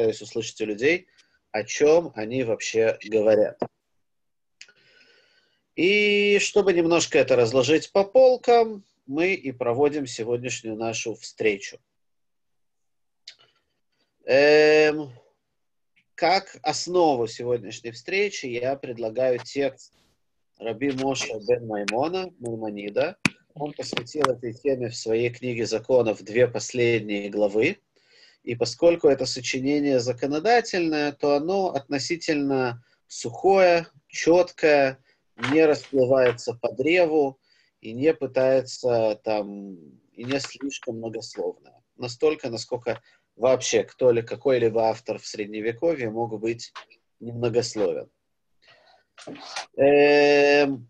пытаюсь услышать у людей, о чем они вообще говорят. И чтобы немножко это разложить по полкам, мы и проводим сегодняшнюю нашу встречу. Эм, как основу сегодняшней встречи я предлагаю текст Раби Моша бен Маймона, Маймонида. Он посвятил этой теме в своей книге законов две последние главы. И поскольку это сочинение законодательное, то оно относительно сухое, четкое, не расплывается по древу и не пытается там, и не слишком многословное. Настолько, насколько вообще кто или какой-либо автор в Средневековье мог быть немногословен. Эм,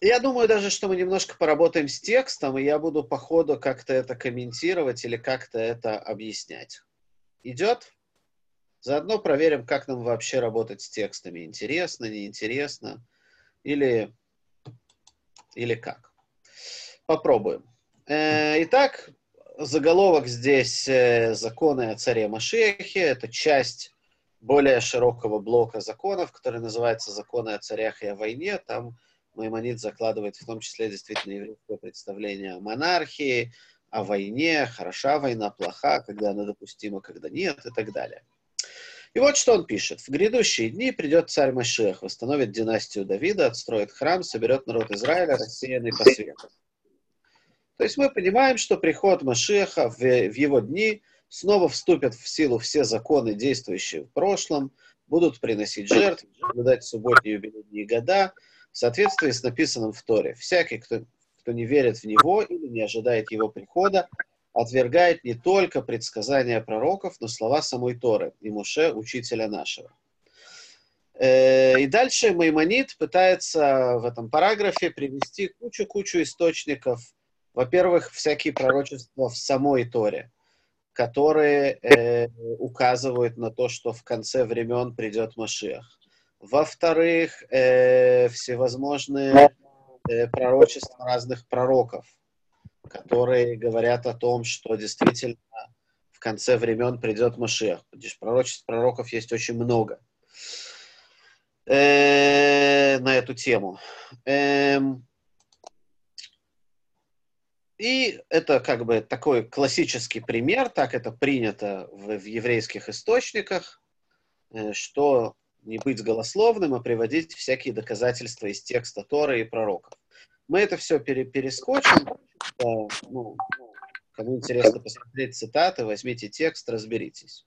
я думаю даже, что мы немножко поработаем с текстом, и я буду по ходу как-то это комментировать или как-то это объяснять. Идет? Заодно проверим, как нам вообще работать с текстами. Интересно, неинтересно или, или как. Попробуем. Э, итак, заголовок здесь э, «Законы о царе Машехе». Это часть более широкого блока законов, который называется «Законы о царях и о войне». Там Маймонид закладывает в том числе действительно еврейское представление о монархии, о войне, хороша война, плоха, когда она допустима, когда нет и так далее. И вот что он пишет. В грядущие дни придет царь Машех, восстановит династию Давида, отстроит храм, соберет народ Израиля, рассеянный по свету. То есть мы понимаем, что приход Машеха в, в его дни снова вступят в силу все законы, действующие в прошлом, будут приносить жертвы, наблюдать субботние юбилейные года в соответствии с написанным в Торе. Всякий, кто, кто не верит в него или не ожидает его прихода, отвергает не только предсказания пророков, но слова самой Торы и Муше, учителя нашего. Э, и дальше Маймонит пытается в этом параграфе привести кучу-кучу источников во-первых, всякие пророчества в самой Торе, которые э, указывают на то, что в конце времен придет Машиах. Во-вторых, э, всевозможные э, пророчества разных пророков, которые говорят о том, что действительно в конце времен придет Машиах. Пророчеств пророков есть очень много э, на эту тему. Эм, и это как бы такой классический пример, так это принято в, в еврейских источниках, э, что не быть голословным, а приводить всякие доказательства из текста Торы и пророков. Мы это все пере, перескочим. Ну, кому интересно посмотреть цитаты, возьмите текст, разберитесь.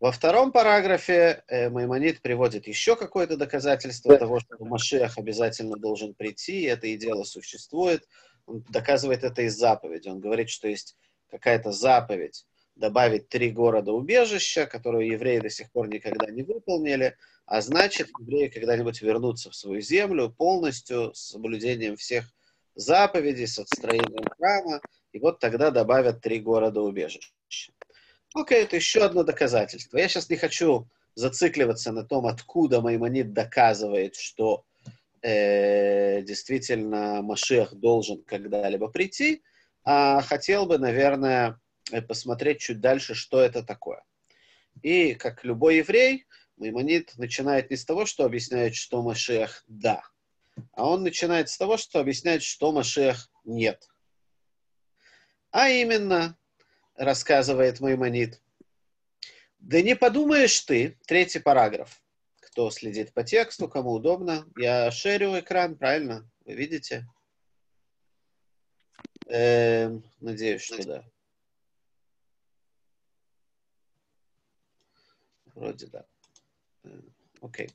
Во втором параграфе э, Маймонид приводит еще какое-то доказательство того, что Машех обязательно должен прийти, и это и дело существует – он доказывает это из заповеди. Он говорит, что есть какая-то заповедь добавить три города убежища, которую евреи до сих пор никогда не выполнили, а значит, евреи когда-нибудь вернутся в свою землю полностью с соблюдением всех заповедей, с отстроением храма, и вот тогда добавят три города убежища. Окей, это еще одно доказательство. Я сейчас не хочу зацикливаться на том, откуда Маймонид доказывает, что э, действительно Машех должен когда-либо прийти, а хотел бы, наверное, посмотреть чуть дальше, что это такое. И, как любой еврей, Маймонид начинает не с того, что объясняет, что Машех да, а он начинает с того, что объясняет, что Машех нет. А именно, рассказывает Маймонид, да не подумаешь ты, третий параграф, кто следит по тексту, кому удобно. Я шерю экран, правильно? Вы видите? Эм, надеюсь, что да. Вроде да. Э, окей.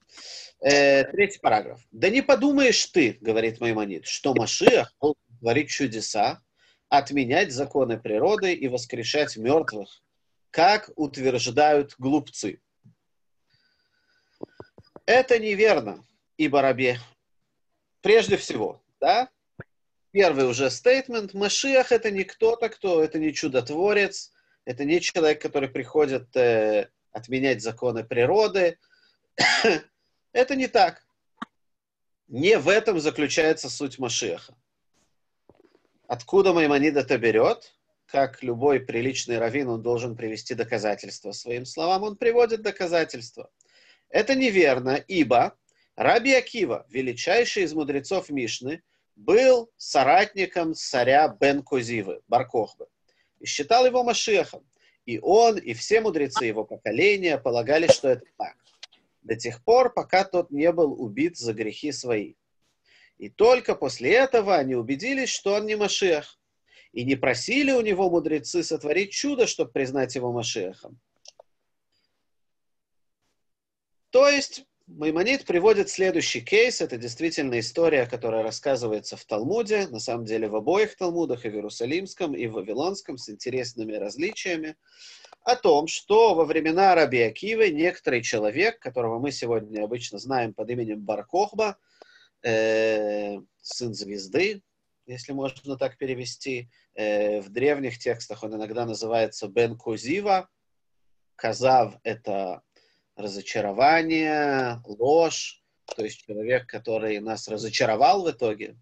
Э, третий параграф. Да не подумаешь ты, говорит Маймонид, что Машиах творить чудеса, отменять законы природы и воскрешать мертвых, как утверждают глупцы. Это неверно, ибо рабе. Прежде всего, да, первый уже стейтмент, Машиах это не кто-то, кто, это не чудотворец, это не человек, который приходит э, отменять законы природы. это не так. Не в этом заключается суть Машиаха. Откуда Маймонид это берет? как любой приличный раввин, он должен привести доказательства своим словам, он приводит доказательства. Это неверно, ибо Раби Акива, величайший из мудрецов Мишны, был соратником царя Бен Козивы, Баркохбы, и считал его Машехом. И он, и все мудрецы его поколения полагали, что это так. До тех пор, пока тот не был убит за грехи свои. И только после этого они убедились, что он не Машех. И не просили у него мудрецы сотворить чудо, чтобы признать его Машехом. То есть Маймонид приводит следующий кейс. Это действительно история, которая рассказывается в Талмуде, на самом деле в обоих Талмудах, и в Иерусалимском, и в Вавилонском, с интересными различиями, о том, что во времена Раби Акивы некоторый человек, которого мы сегодня обычно знаем под именем Баркохба, э, сын звезды, если можно так перевести, э, в древних текстах он иногда называется Бен Кузива. Казав – это разочарование, ложь, то есть человек, который нас разочаровал в итоге.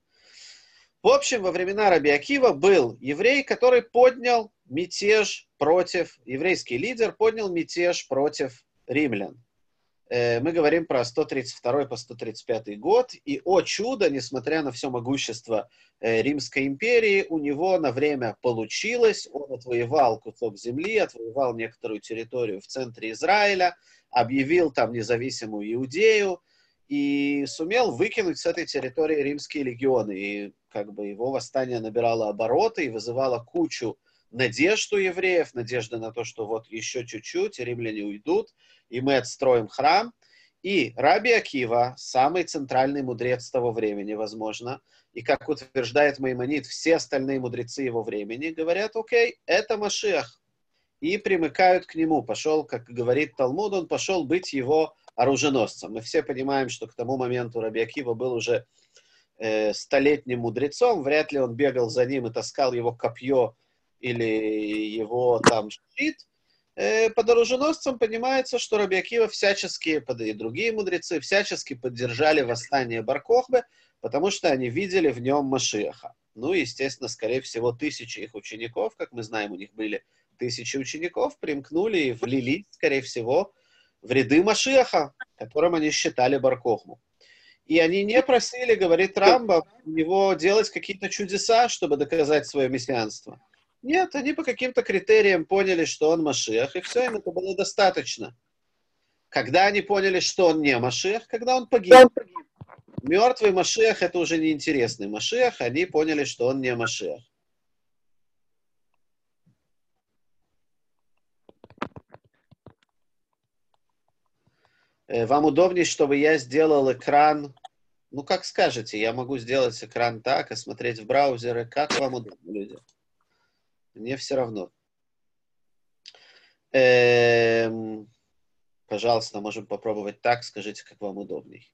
В общем, во времена Раби Акива был еврей, который поднял мятеж против, еврейский лидер поднял мятеж против римлян. Э, мы говорим про 132 по 135 год, и, о чудо, несмотря на все могущество э, Римской империи, у него на время получилось, он отвоевал кусок земли, отвоевал некоторую территорию в центре Израиля, объявил там независимую Иудею и сумел выкинуть с этой территории римские легионы. И как бы его восстание набирало обороты и вызывало кучу надежд у евреев, надежды на то, что вот еще чуть-чуть, римляне уйдут, и мы отстроим храм. И Раби Акива, самый центральный мудрец того времени, возможно, и, как утверждает Маймонид, все остальные мудрецы его времени говорят, окей, это Машиах, и примыкают к нему. Пошел, как говорит Талмуд, он пошел быть его оруженосцем. Мы все понимаем, что к тому моменту Раби Акива был уже э, столетним мудрецом, вряд ли он бегал за ним и таскал его копье или его там щит. Э, под оруженосцем понимается, что Раби Акива всячески, и другие мудрецы, всячески поддержали восстание Баркохбы, потому что они видели в нем Машиаха. Ну, естественно, скорее всего, тысячи их учеников, как мы знаем, у них были тысячи учеников примкнули и влились, скорее всего, в ряды Машиаха, которым они считали Баркохму. И они не просили, говорит Рамба, у него делать какие-то чудеса, чтобы доказать свое мессианство. Нет, они по каким-то критериям поняли, что он Машиах, и все, им это было достаточно. Когда они поняли, что он не Машиах, когда он погиб. Мертвый Машиах – это уже неинтересный Машиах, они поняли, что он не Машиах. Вам удобнее, чтобы я сделал экран, ну, как скажете, я могу сделать экран так и смотреть в браузеры, как вам удобно, люди. Мне все равно. Эм, пожалуйста, можем попробовать так, скажите, как вам удобней.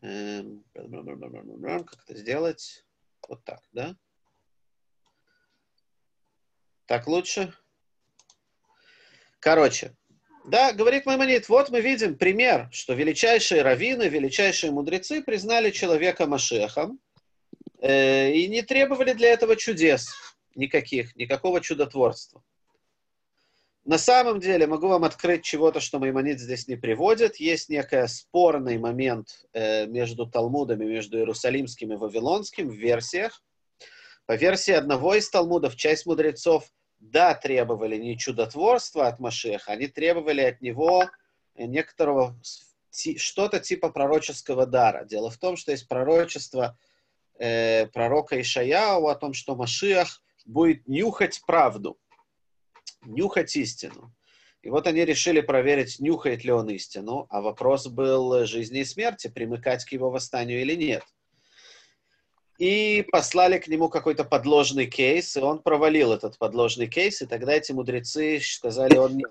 Эм, как это сделать? Вот так, да? Так лучше? Короче, да, говорит Маймонид, вот мы видим пример, что величайшие раввины, величайшие мудрецы признали человека Машехом э, и не требовали для этого чудес никаких, никакого чудотворства. На самом деле, могу вам открыть чего-то, что Маймонид здесь не приводит. Есть некий спорный момент э, между Талмудами, между Иерусалимским и Вавилонским в версиях. По версии одного из Талмудов, часть мудрецов да, требовали не чудотворства от Машеха, они требовали от него некоторого что-то типа пророческого дара. Дело в том, что есть пророчество э, пророка Ишаяу о том, что Машиах будет нюхать правду, нюхать истину. И вот они решили проверить, нюхает ли он истину, а вопрос был жизни и смерти, примыкать к его восстанию или нет и послали к нему какой-то подложный кейс, и он провалил этот подложный кейс, и тогда эти мудрецы сказали, он не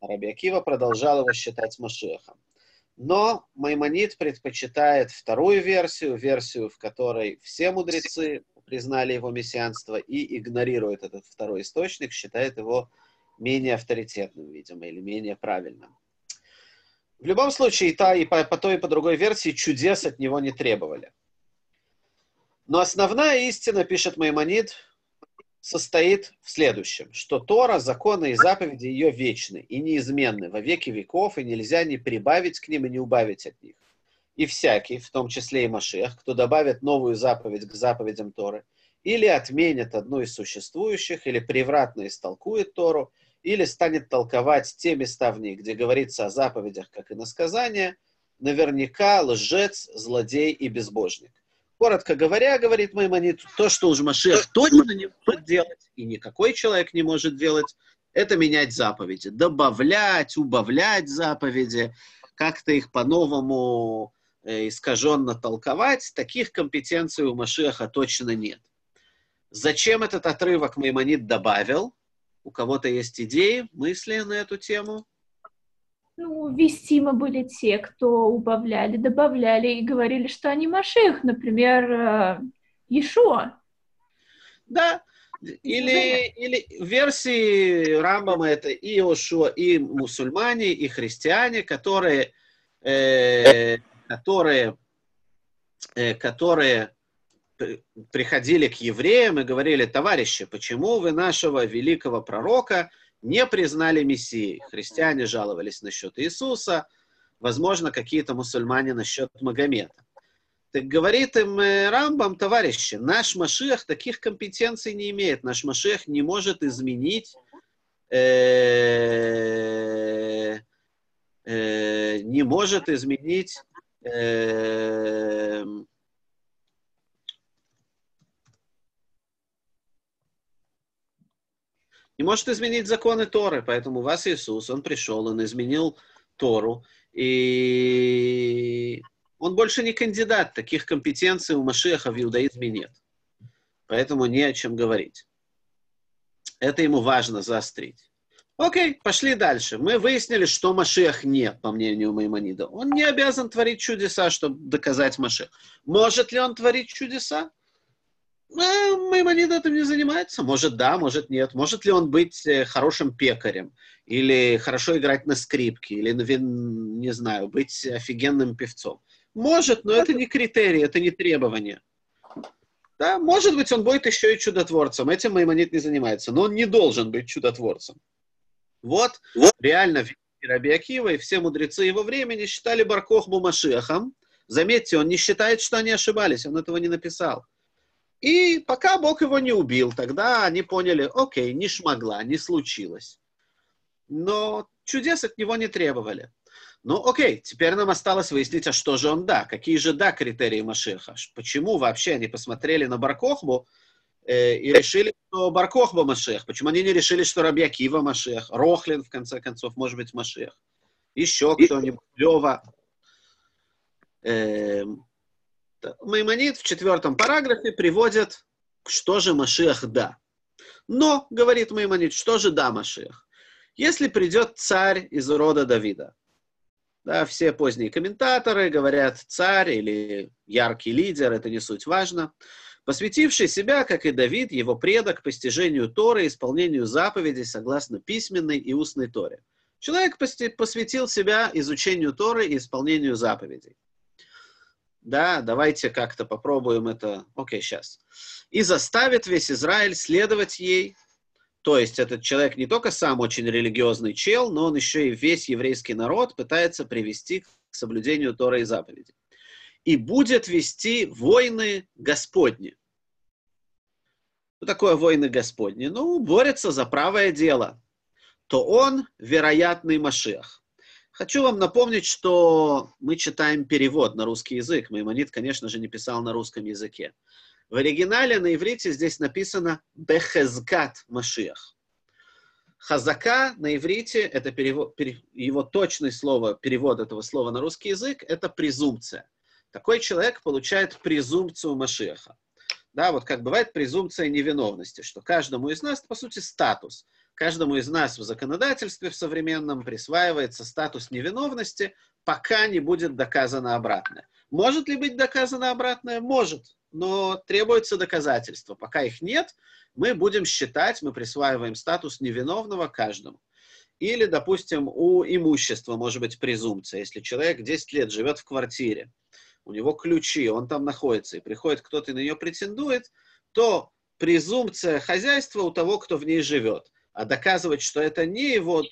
Машех. Продолжал его считать Машехом. Но Маймонид предпочитает вторую версию, версию, в которой все мудрецы признали его мессианство и игнорирует этот второй источник, считает его менее авторитетным, видимо, или менее правильным. В любом случае, и та, и по, по той, и по другой версии чудес от него не требовали. Но основная истина, пишет Маймонид, состоит в следующем, что Тора, законы и заповеди ее вечны и неизменны во веки веков, и нельзя ни прибавить к ним и не убавить от них. И всякий, в том числе и Машех, кто добавит новую заповедь к заповедям Торы, или отменит одну из существующих, или превратно истолкует Тору, или станет толковать те места в ней, где говорится о заповедях, как и на сказания, наверняка лжец, злодей и безбожник. Коротко говоря, говорит Маймонид, то, что уж Машех точно не может делать, и никакой человек не может делать, это менять заповеди, добавлять, убавлять заповеди, как-то их по-новому э, искаженно толковать, таких компетенций у Машеха точно нет. Зачем этот отрывок Маймонид добавил? У кого-то есть идеи, мысли на эту тему? Ну, вестимы были те, кто убавляли, добавляли и говорили, что они Машех, например, э, Иешуа. Да, или, или версии Рамбама это и Иошуа, и мусульмане, и христиане, которые, э, которые, э, которые приходили к евреям и говорили, товарищи, почему вы нашего великого пророка не признали Мессией. Христиане жаловались насчет Иисуса, возможно, какие-то мусульмане насчет Магомета. Так говорит им э, Рамбам, товарищи, наш Машех таких компетенций не имеет. Наш Машех не может изменить э, э, не может изменить не может изменить законы Торы. Поэтому у вас Иисус, Он пришел, Он изменил Тору, и он больше не кандидат. Таких компетенций у Машеха в иудаизме нет. Поэтому не о чем говорить. Это ему важно заострить. Окей, пошли дальше. Мы выяснили, что Машех нет, по мнению Маймонида. Он не обязан творить чудеса, чтобы доказать Машех. Может ли он творить чудеса? А, Маймонид этим не занимается. Может, да, может, нет. Может ли он быть э, хорошим пекарем? Или хорошо играть на скрипке? Или, не знаю, быть офигенным певцом? Может, но это не критерий, это не требование. Да, может быть, он будет еще и чудотворцем. Этим Маймонид не занимается. Но он не должен быть чудотворцем. Вот, вот. реально Раби Акива и все мудрецы его времени считали Баркохму Машехом. Заметьте, он не считает, что они ошибались, он этого не написал. И пока Бог его не убил, тогда они поняли, окей, не шмогла, не случилось. Но чудес от него не требовали. Ну, окей, теперь нам осталось выяснить, а что же он да, какие же да критерии Машеха. Почему вообще они посмотрели на Баркохбу э, и решили, что Баркохба Машех. Почему они не решили, что Рабьякива Машех, Рохлин, в конце концов, может быть, Машех. Еще кто-нибудь, Лева. Эм, Маймонид в четвертом параграфе приводит, что же Машех да. Но, говорит Маймонид, что же да Машех? Если придет царь из рода Давида, да, все поздние комментаторы говорят царь или яркий лидер, это не суть важно, посвятивший себя, как и Давид, его предок, постижению Торы, исполнению заповедей согласно письменной и устной Торе. Человек посвятил себя изучению Торы и исполнению заповедей да, давайте как-то попробуем это, окей, сейчас. И заставит весь Израиль следовать ей. То есть этот человек не только сам очень религиозный чел, но он еще и весь еврейский народ пытается привести к соблюдению Тора и заповедей. И будет вести войны Господни. Что такое войны Господни? Ну, борется за правое дело. То он вероятный Машех. Хочу вам напомнить, что мы читаем перевод на русский язык. Маймонид, конечно же, не писал на русском языке. В оригинале на иврите здесь написано «бехезгат Машиах». Хазака на иврите, это перевод, его точное слово, перевод этого слова на русский язык, это презумпция. Такой человек получает презумпцию Машеха. Да, вот как бывает презумпция невиновности, что каждому из нас, по сути, статус – Каждому из нас в законодательстве в современном присваивается статус невиновности, пока не будет доказано обратное. Может ли быть доказано обратное? Может, но требуется доказательство. Пока их нет, мы будем считать, мы присваиваем статус невиновного каждому. Или, допустим, у имущества может быть презумпция. Если человек 10 лет живет в квартире, у него ключи, он там находится, и приходит кто-то и на нее претендует, то презумпция хозяйства у того, кто в ней живет. А доказывать, что это не его,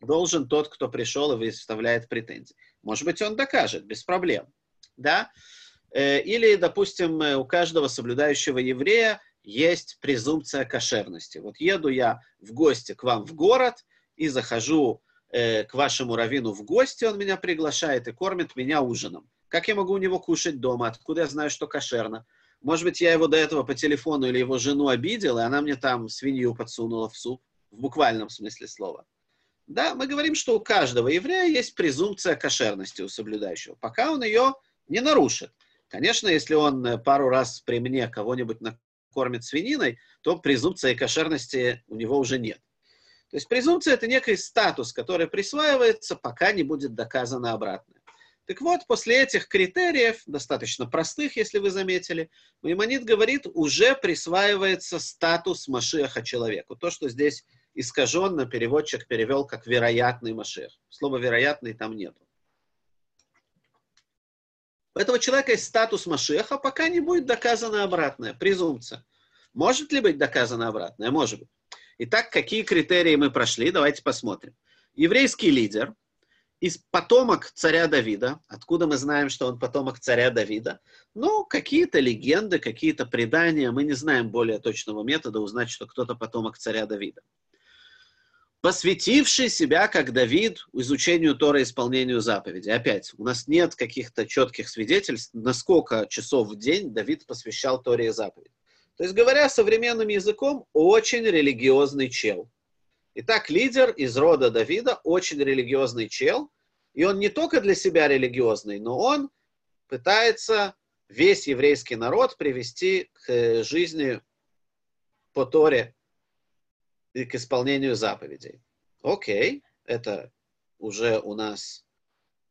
должен тот, кто пришел и выставляет претензии. Может быть, он докажет, без проблем. Да? Э, или, допустим, э, у каждого соблюдающего еврея есть презумпция кошерности. Вот еду я в гости к вам в город и захожу э, к вашему раввину в гости, он меня приглашает и кормит меня ужином. Как я могу у него кушать дома? Откуда я знаю, что кошерно? Может быть, я его до этого по телефону или его жену обидел, и она мне там свинью подсунула в суп, в буквальном смысле слова. Да, мы говорим, что у каждого еврея есть презумпция кошерности у соблюдающего, пока он ее не нарушит. Конечно, если он э, пару раз при мне кого-нибудь накормит свининой, то презумпции кошерности у него уже нет. То есть презумпция – это некий статус, который присваивается, пока не будет доказано обратное. Так вот, после этих критериев, достаточно простых, если вы заметили, Маймонит говорит, уже присваивается статус Машиаха человеку. То, что здесь искаженно переводчик перевел как вероятный Машиах. Слова вероятный там нету. У этого человека есть статус Машеха, пока не будет доказано обратное, презумпция. Может ли быть доказано обратное? Может быть. Итак, какие критерии мы прошли? Давайте посмотрим. Еврейский лидер – из потомок царя Давида. Откуда мы знаем, что он потомок царя Давида? Ну, какие-то легенды, какие-то предания. Мы не знаем более точного метода узнать, что кто-то потомок царя Давида. Посвятивший себя, как Давид, изучению Тора и исполнению заповедей. Опять, у нас нет каких-то четких свидетельств, на сколько часов в день Давид посвящал Торе и заповедям. То есть, говоря современным языком, очень религиозный чел. Итак, лидер из рода Давида, очень религиозный чел, и он не только для себя религиозный, но он пытается весь еврейский народ привести к э, жизни по Торе и к исполнению заповедей. Окей, это уже у нас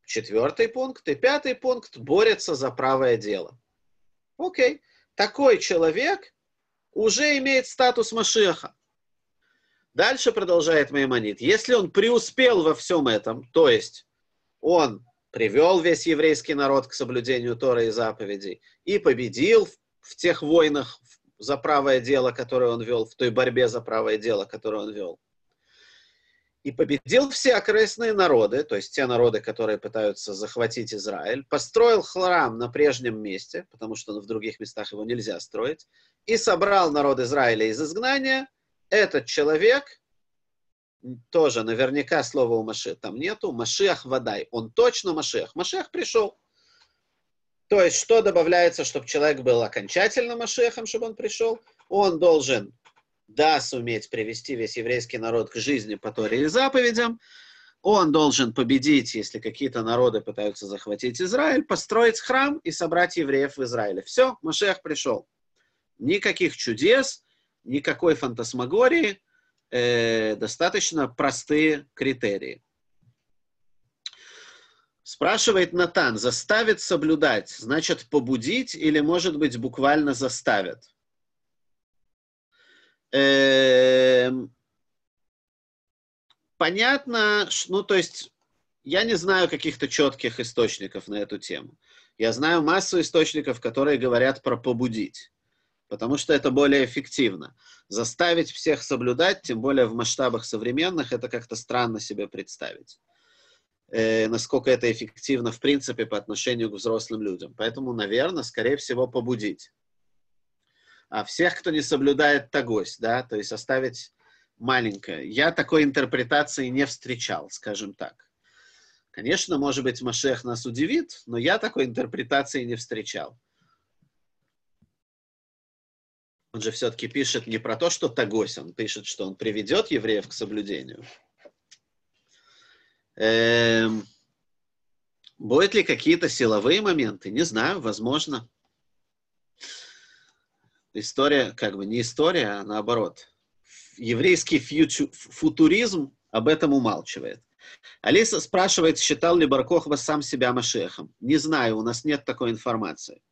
четвертый пункт. И пятый пункт – борется за правое дело. Окей, такой человек уже имеет статус Машеха. Дальше продолжает Маймонит. Если он преуспел во всем этом, то есть он привел весь еврейский народ к соблюдению Тора и заповедей и победил в тех войнах за правое дело, которое он вел, в той борьбе за правое дело, которое он вел. И победил все окрестные народы, то есть те народы, которые пытаются захватить Израиль, построил храм на прежнем месте, потому что в других местах его нельзя строить, и собрал народ Израиля из изгнания – этот человек, тоже наверняка слова у Машех там нету, Машех Вадай, он точно Машех. Машех пришел. То есть, что добавляется, чтобы человек был окончательно Машехом, чтобы он пришел? Он должен, да, суметь привести весь еврейский народ к жизни по Торе и заповедям, он должен победить, если какие-то народы пытаются захватить Израиль, построить храм и собрать евреев в Израиле. Все, Машех пришел. Никаких чудес, никакой фантасмагории, э, достаточно простые критерии. Спрашивает Натан, заставит соблюдать, значит побудить или, может быть, буквально заставят? Эм, понятно, ну, то есть, я не знаю каких-то четких источников на эту тему. Я знаю массу источников, которые говорят про побудить потому что это более эффективно. Заставить всех соблюдать, тем более в масштабах современных, это как-то странно себе представить. Э, насколько это эффективно, в принципе, по отношению к взрослым людям. Поэтому, наверное, скорее всего, побудить. А всех, кто не соблюдает тагось, да, то есть оставить маленькое. Я такой интерпретации не встречал, скажем так. Конечно, может быть, Машех нас удивит, но я такой интерпретации не встречал. Он же все-таки пишет не про то, что Тагось, он пишет, что он приведет евреев к соблюдению. Эм, будут ли какие-то силовые моменты? Не знаю, возможно. История, как бы не история, а наоборот. Еврейский фьючу, футуризм об этом умалчивает. Алиса спрашивает, считал ли Баркохва сам себя Машехом. Не знаю, у нас нет такой информации.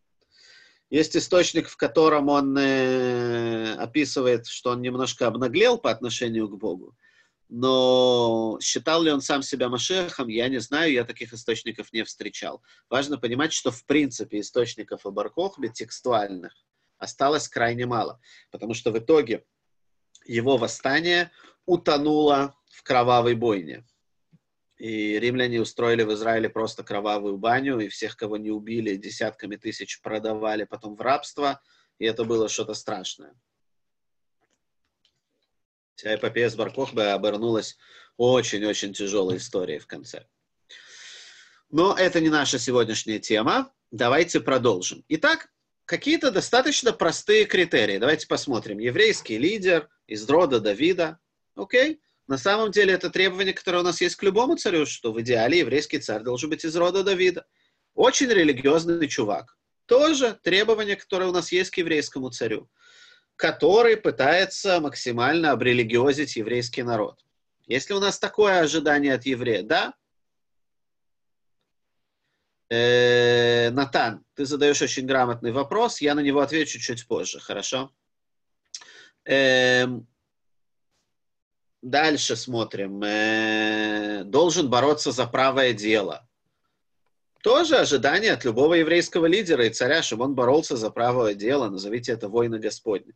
Есть источник, в котором он э, описывает, что он немножко обнаглел по отношению к Богу. Но считал ли он сам себя Машехом, я не знаю, я таких источников не встречал. Важно понимать, что в принципе источников о Баркохбе текстуальных, осталось крайне мало, потому что в итоге его восстание утонуло в кровавой бойне. И римляне устроили в Израиле просто кровавую баню, и всех, кого не убили, десятками тысяч продавали потом в рабство, и это было что-то страшное. Вся эпопея с Баркохбе обернулась очень-очень тяжелой историей в конце. Но это не наша сегодняшняя тема. Давайте продолжим. Итак, какие-то достаточно простые критерии. Давайте посмотрим. Еврейский лидер из рода Давида. Окей? На самом деле это требование, которое у нас есть к любому царю, что в идеале еврейский царь должен быть из рода Давида. Очень религиозный чувак. Тоже требование, которое у нас есть к еврейскому царю который пытается максимально обрелигиозить еврейский народ. Если у нас такое ожидание от еврея, да? Э, Натан, ты задаешь очень грамотный вопрос, я на него отвечу чуть позже, хорошо? Э, дальше смотрим. Э, должен бороться за правое дело. Тоже ожидание от любого еврейского лидера и царя, чтобы он боролся за правое дело, назовите это войны Господни.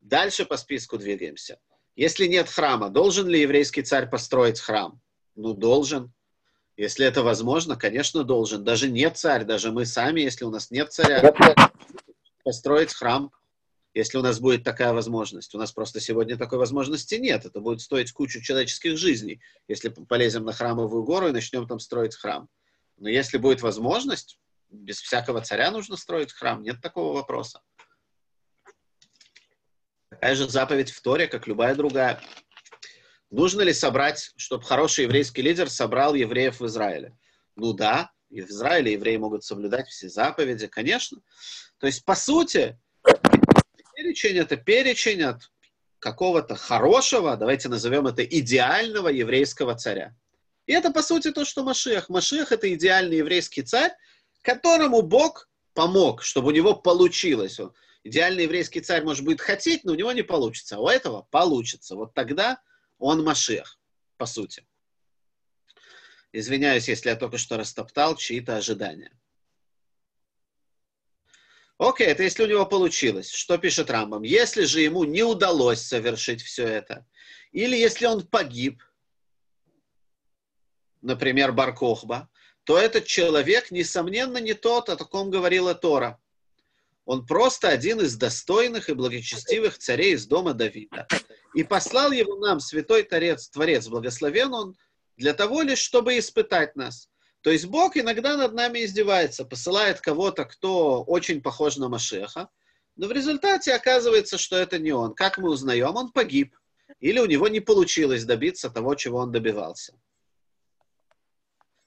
Дальше по списку двигаемся. Если нет храма, должен ли еврейский царь построить храм? Ну, должен. Если это возможно, конечно, должен. Даже нет царь, даже мы сами, если у нас нет царя, построить храм, если у нас будет такая возможность. У нас просто сегодня такой возможности нет. Это будет стоить кучу человеческих жизней, если полезем на храмовую гору и начнем там строить храм. Но если будет возможность, без всякого царя нужно строить храм, нет такого вопроса. Такая же заповедь в Торе, как любая другая. Нужно ли собрать, чтобы хороший еврейский лидер собрал евреев в Израиле? Ну да, и в Израиле евреи могут соблюдать все заповеди, конечно. То есть, по сути, перечень это перечень от какого-то хорошего, давайте назовем это идеального еврейского царя. И это, по сути, то, что Машиах. Машиах – это идеальный еврейский царь, которому Бог помог, чтобы у него получилось идеальный еврейский царь, может, будет хотеть, но у него не получится. А у этого получится. Вот тогда он Машех, по сути. Извиняюсь, если я только что растоптал чьи-то ожидания. Окей, это если у него получилось. Что пишет Рамбам? Если же ему не удалось совершить все это, или если он погиб, например, Баркохба, то этот человек, несомненно, не тот, о таком говорила Тора. Он просто один из достойных и благочестивых царей из дома Давида. И послал его нам святой Творец, Творец благословен он, для того лишь, чтобы испытать нас. То есть Бог иногда над нами издевается, посылает кого-то, кто очень похож на Машеха, но в результате оказывается, что это не он. Как мы узнаем? Он погиб. Или у него не получилось добиться того, чего он добивался.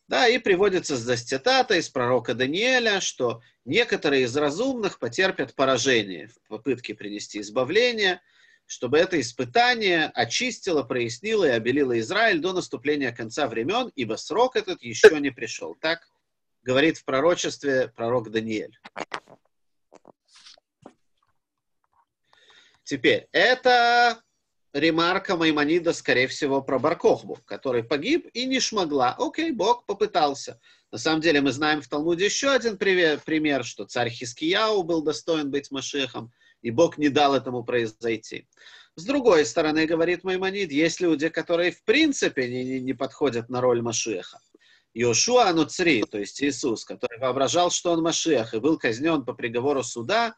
Да, и приводится здесь цитата из пророка Даниэля, что некоторые из разумных потерпят поражение в попытке принести избавление, чтобы это испытание очистило, прояснило и обелило Израиль до наступления конца времен, ибо срок этот еще не пришел. Так говорит в пророчестве пророк Даниэль. Теперь, это ремарка Маймонида, скорее всего, про Баркохбу, который погиб и не шмогла. Окей, Бог попытался. На самом деле мы знаем в Талмуде еще один пример, что царь Хискияу был достоин быть Машехом, и Бог не дал этому произойти. С другой стороны, говорит Маймонид, есть люди, которые в принципе не, не подходят на роль Машеха. Йошуа Ануцри, то есть Иисус, который воображал, что он Машех, и был казнен по приговору суда,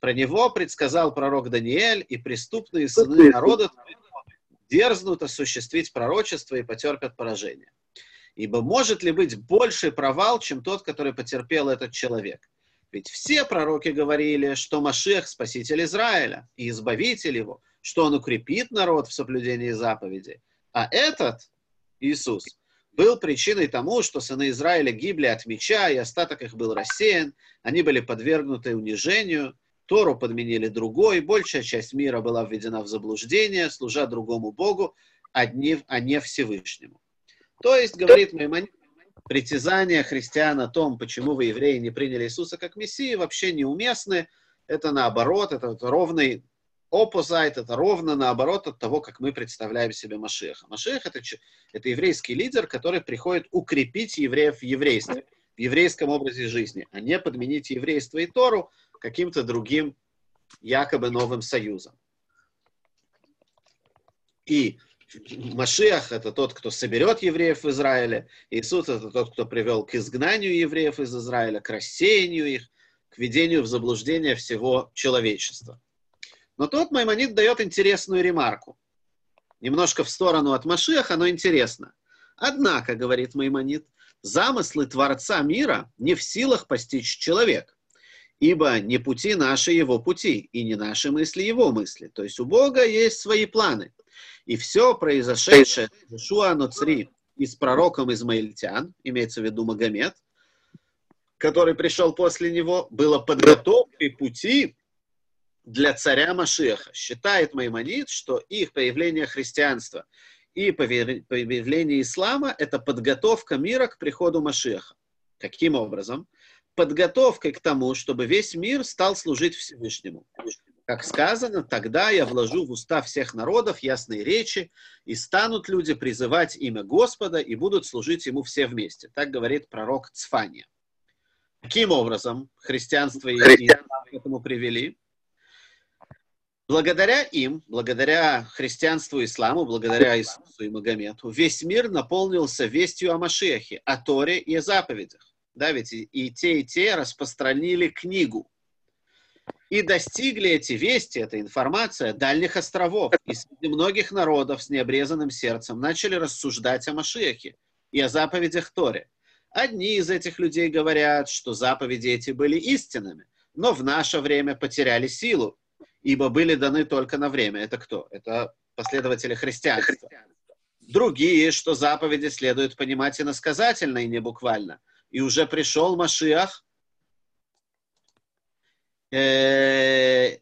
про него предсказал пророк Даниэль, и преступные сыны народа дерзнут осуществить пророчество и потерпят поражение. Ибо может ли быть больший провал, чем тот, который потерпел этот человек? Ведь все пророки говорили, что Машех – спаситель Израиля и избавитель его, что он укрепит народ в соблюдении заповедей. А этот, Иисус, был причиной тому, что сыны Израиля гибли от меча, и остаток их был рассеян, они были подвергнуты унижению, Тору подменили другой, большая часть мира была введена в заблуждение, служа другому Богу, не, а не Всевышнему. То есть, говорит Маймонид, притязания христиан о том, почему вы, евреи, не приняли Иисуса как Мессии, вообще неуместны. Это наоборот, это ровный оппозайт, это ровно наоборот от того, как мы представляем себе Машеха. Машех это, это еврейский лидер, который приходит укрепить евреев в еврействе. в еврейском образе жизни, а не подменить еврейство и Тору каким-то другим якобы новым союзом. И Машиах – это тот, кто соберет евреев в Израиле. Иисус – это тот, кто привел к изгнанию евреев из Израиля, к рассеянию их, к ведению в заблуждение всего человечества. Но тут Маймонид дает интересную ремарку. Немножко в сторону от Машиаха, но интересно. Однако, говорит Маймонид, замыслы Творца мира не в силах постичь человек, ибо не пути наши его пути, и не наши мысли его мысли. То есть у Бога есть свои планы. И все произошедшее Шуа Ноцри и с пророком Измаильтян, имеется в виду Магомед, который пришел после него, было подготовкой пути для царя Машеха. Считает Маймонид, что их появление христианства и появление ислама – это подготовка мира к приходу Машеха. Каким образом? Подготовкой к тому, чтобы весь мир стал служить Всевышнему. Как сказано, тогда я вложу в уста всех народов ясные речи, и станут люди призывать имя Господа, и будут служить ему все вместе. Так говорит пророк Цфания. Каким образом христианство и ислам к этому привели? Благодаря им, благодаря христианству и исламу, благодаря Иисусу и Магомету, весь мир наполнился вестью о Машехе, о Торе и о заповедях. Да, ведь и, и те, и те распространили книгу. И достигли эти вести, эта информация дальних островов. И среди многих народов с необрезанным сердцем начали рассуждать о Машехе и о заповедях Торе. Одни из этих людей говорят, что заповеди эти были истинными, но в наше время потеряли силу ибо были даны только на время. Это кто? Это последователи христианства. Другие, что заповеди следует понимать иносказательно и не буквально. И уже пришел Машиах, э,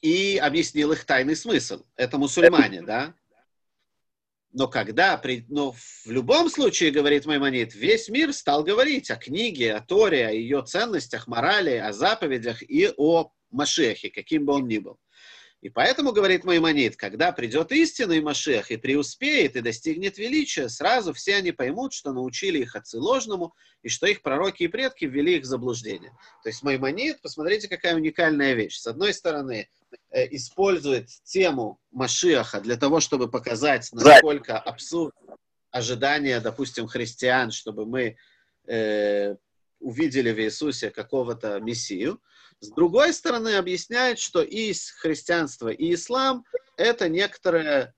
и объяснил их тайный смысл. Это мусульмане, да? Но когда, при, но в любом случае, говорит Маймонит, весь мир стал говорить о книге, о Торе, о ее ценностях, морали, о заповедях и о Машехе, каким бы он ни был. И поэтому, говорит Маймонид, когда придет истинный Машех и преуспеет и достигнет величия, сразу все они поймут, что научили их отцы ложному, и что их пророки и предки ввели их в заблуждение. То есть Маймонид, посмотрите, какая уникальная вещь. С одной стороны, э, использует тему Машеха для того, чтобы показать, насколько абсурд ожидания, допустим, христиан, чтобы мы э, увидели в Иисусе какого-то Мессию. С другой стороны, объясняет, что и христианство, и ислам – это некоторая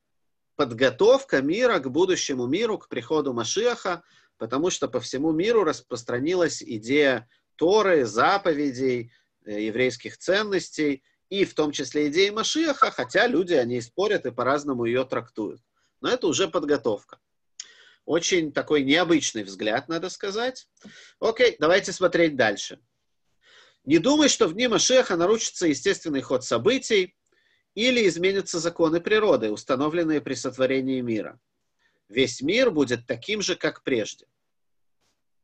подготовка мира к будущему миру, к приходу Машиаха, потому что по всему миру распространилась идея Торы, заповедей, э, еврейских ценностей, и в том числе идеи Машиаха, хотя люди, они спорят и по-разному ее трактуют. Но это уже подготовка. Очень такой необычный взгляд, надо сказать. Окей, давайте смотреть дальше. Не думай, что в дни Машеха нарушится естественный ход событий или изменятся законы природы, установленные при сотворении мира. Весь мир будет таким же, как прежде.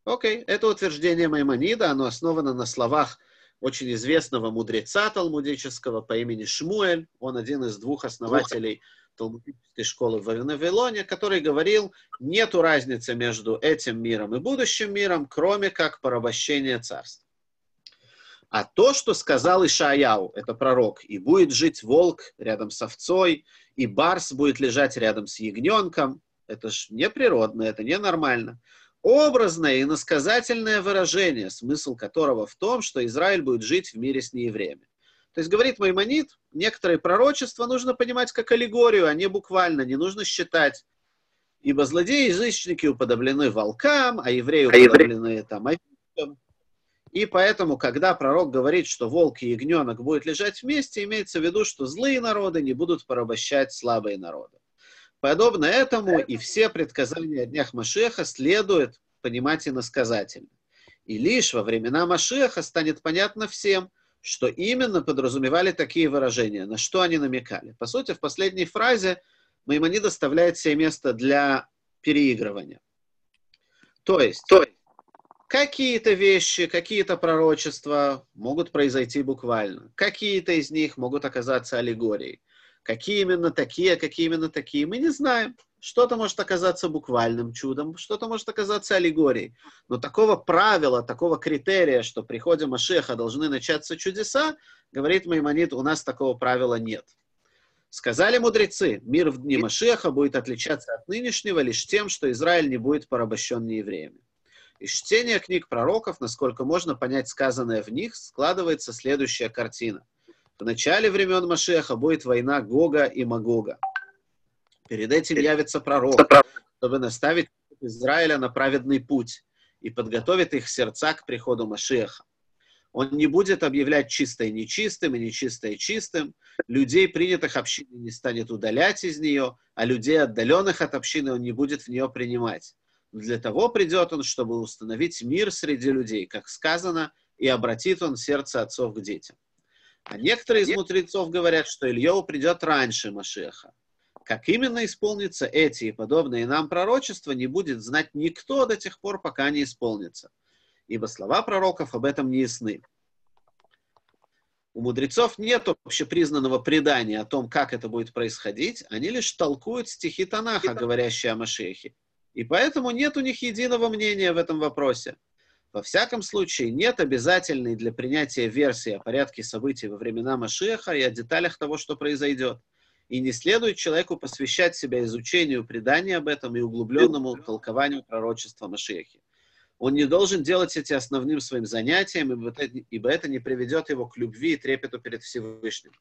Окей, это утверждение Маймонида, оно основано на словах очень известного мудреца талмудического по имени Шмуэль. Он один из двух основателей талмудической школы в Вавилоне, который говорил, нету разницы между этим миром и будущим миром, кроме как порабощения царства. А то, что сказал Ишаяу, это пророк, и будет жить волк рядом с овцой, и барс будет лежать рядом с ягненком, это ж неприродно, это ненормально. Образное и насказательное выражение, смысл которого в том, что Израиль будет жить в мире с неевреями. То есть, говорит Маймонит, некоторые пророчества нужно понимать как аллегорию, а не буквально, не нужно считать. Ибо злодеи и язычники уподоблены волкам, а евреи а уподоблены там, овечкам. И поэтому, когда пророк говорит, что волк и ягненок будут лежать вместе, имеется в виду, что злые народы не будут порабощать слабые народы. Подобно этому и все предсказания о днях Машеха следует понимать иносказательно. И лишь во времена Машеха станет понятно всем, что именно подразумевали такие выражения, на что они намекали. По сути, в последней фразе Маймонид оставляет себе место для переигрывания. То есть, То есть Какие-то вещи, какие-то пророчества могут произойти буквально. Какие-то из них могут оказаться аллегорией. Какие именно такие, а какие именно такие, мы не знаем. Что-то может оказаться буквальным чудом, что-то может оказаться аллегорией. Но такого правила, такого критерия, что при ходе Машеха должны начаться чудеса, говорит Маймонид, у нас такого правила нет. Сказали мудрецы, мир в дни Машеха будет отличаться от нынешнего лишь тем, что Израиль не будет порабощен неевреями. Из чтения книг пророков, насколько можно понять сказанное в них, складывается следующая картина. В начале времен Машеха будет война Гога и Магога. Перед этим явится пророк, чтобы наставить Израиля на праведный путь и подготовит их сердца к приходу Машеха. Он не будет объявлять чистое нечистым и нечистое чистым. Людей, принятых общины, не станет удалять из нее, а людей, отдаленных от общины, он не будет в нее принимать. Для того придет он, чтобы установить мир среди людей, как сказано, и обратит он сердце отцов к детям. А некоторые из мудрецов говорят, что Ильеву придет раньше Машеха. Как именно исполнится эти и подобные нам пророчества, не будет знать никто до тех пор, пока не исполнится. Ибо слова пророков об этом не ясны. У мудрецов нет общепризнанного предания о том, как это будет происходить, они лишь толкуют стихи Танаха, говорящие о Машехе. И поэтому нет у них единого мнения в этом вопросе. Во всяком случае, нет обязательной для принятия версии о порядке событий во времена Машеха и о деталях того, что произойдет. И не следует человеку посвящать себя изучению преданий об этом и углубленному толкованию пророчества Машехи. Он не должен делать эти основным своим занятием, ибо это не приведет его к любви и трепету перед Всевышним.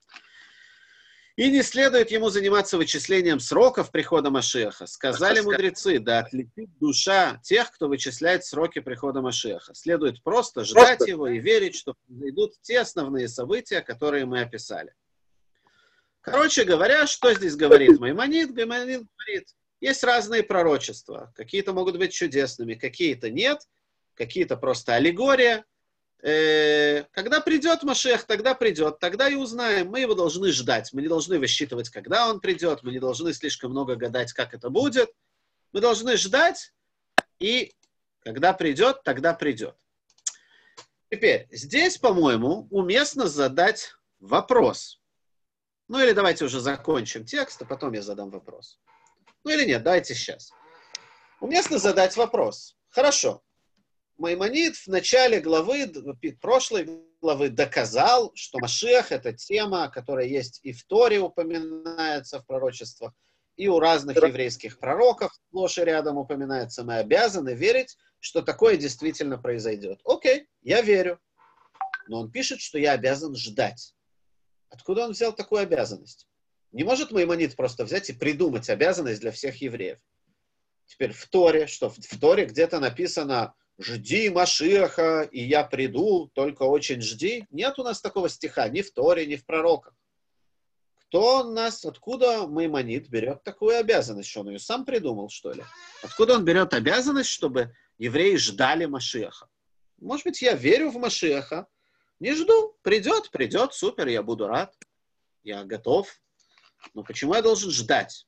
И не следует ему заниматься вычислением сроков прихода Машеха. Сказали мудрецы, да отлетит душа тех, кто вычисляет сроки прихода Машеха. Следует просто ждать его и верить, что произойдут те основные события, которые мы описали. Короче говоря, что здесь говорит Маймонид? Маймонид говорит, есть разные пророчества. Какие-то могут быть чудесными, какие-то нет, какие-то просто аллегория – когда придет Машех, тогда придет, тогда и узнаем. Мы его должны ждать. Мы не должны высчитывать, когда он придет. Мы не должны слишком много гадать, как это будет. Мы должны ждать, и когда придет, тогда придет. Теперь, здесь, по-моему, уместно задать вопрос. Ну или давайте уже закончим текст, а потом я задам вопрос. Ну или нет, давайте сейчас. Уместно задать вопрос. Хорошо. Маймонид в начале главы, прошлой главы доказал, что Машех – это тема, которая есть и в Торе упоминается в пророчествах, и у разных еврейских пророков сплошь и рядом упоминается. Мы обязаны верить, что такое действительно произойдет. Окей, я верю. Но он пишет, что я обязан ждать. Откуда он взял такую обязанность? Не может Маймонид просто взять и придумать обязанность для всех евреев. Теперь в Торе, что в Торе где-то написано жди Машеха, и я приду, только очень жди. Нет у нас такого стиха ни в Торе, ни в пророках. Кто нас, откуда Маймонит берет такую обязанность? Он ее сам придумал, что ли? Откуда он берет обязанность, чтобы евреи ждали Машеха? Может быть, я верю в Машеха, не жду. Придет, придет, супер, я буду рад. Я готов. Но почему я должен ждать?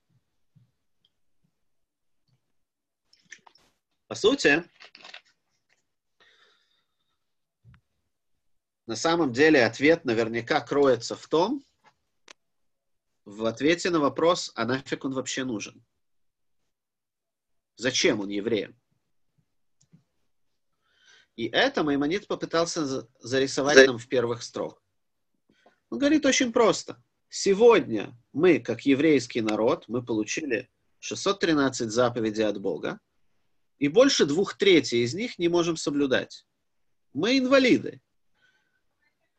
По сути, На самом деле ответ наверняка кроется в том, в ответе на вопрос, а нафиг он вообще нужен? Зачем он евреям? И это Маймонид попытался зарисовать нам в первых строк. Он говорит очень просто. Сегодня мы, как еврейский народ, мы получили 613 заповедей от Бога, и больше двух третей из них не можем соблюдать. Мы инвалиды.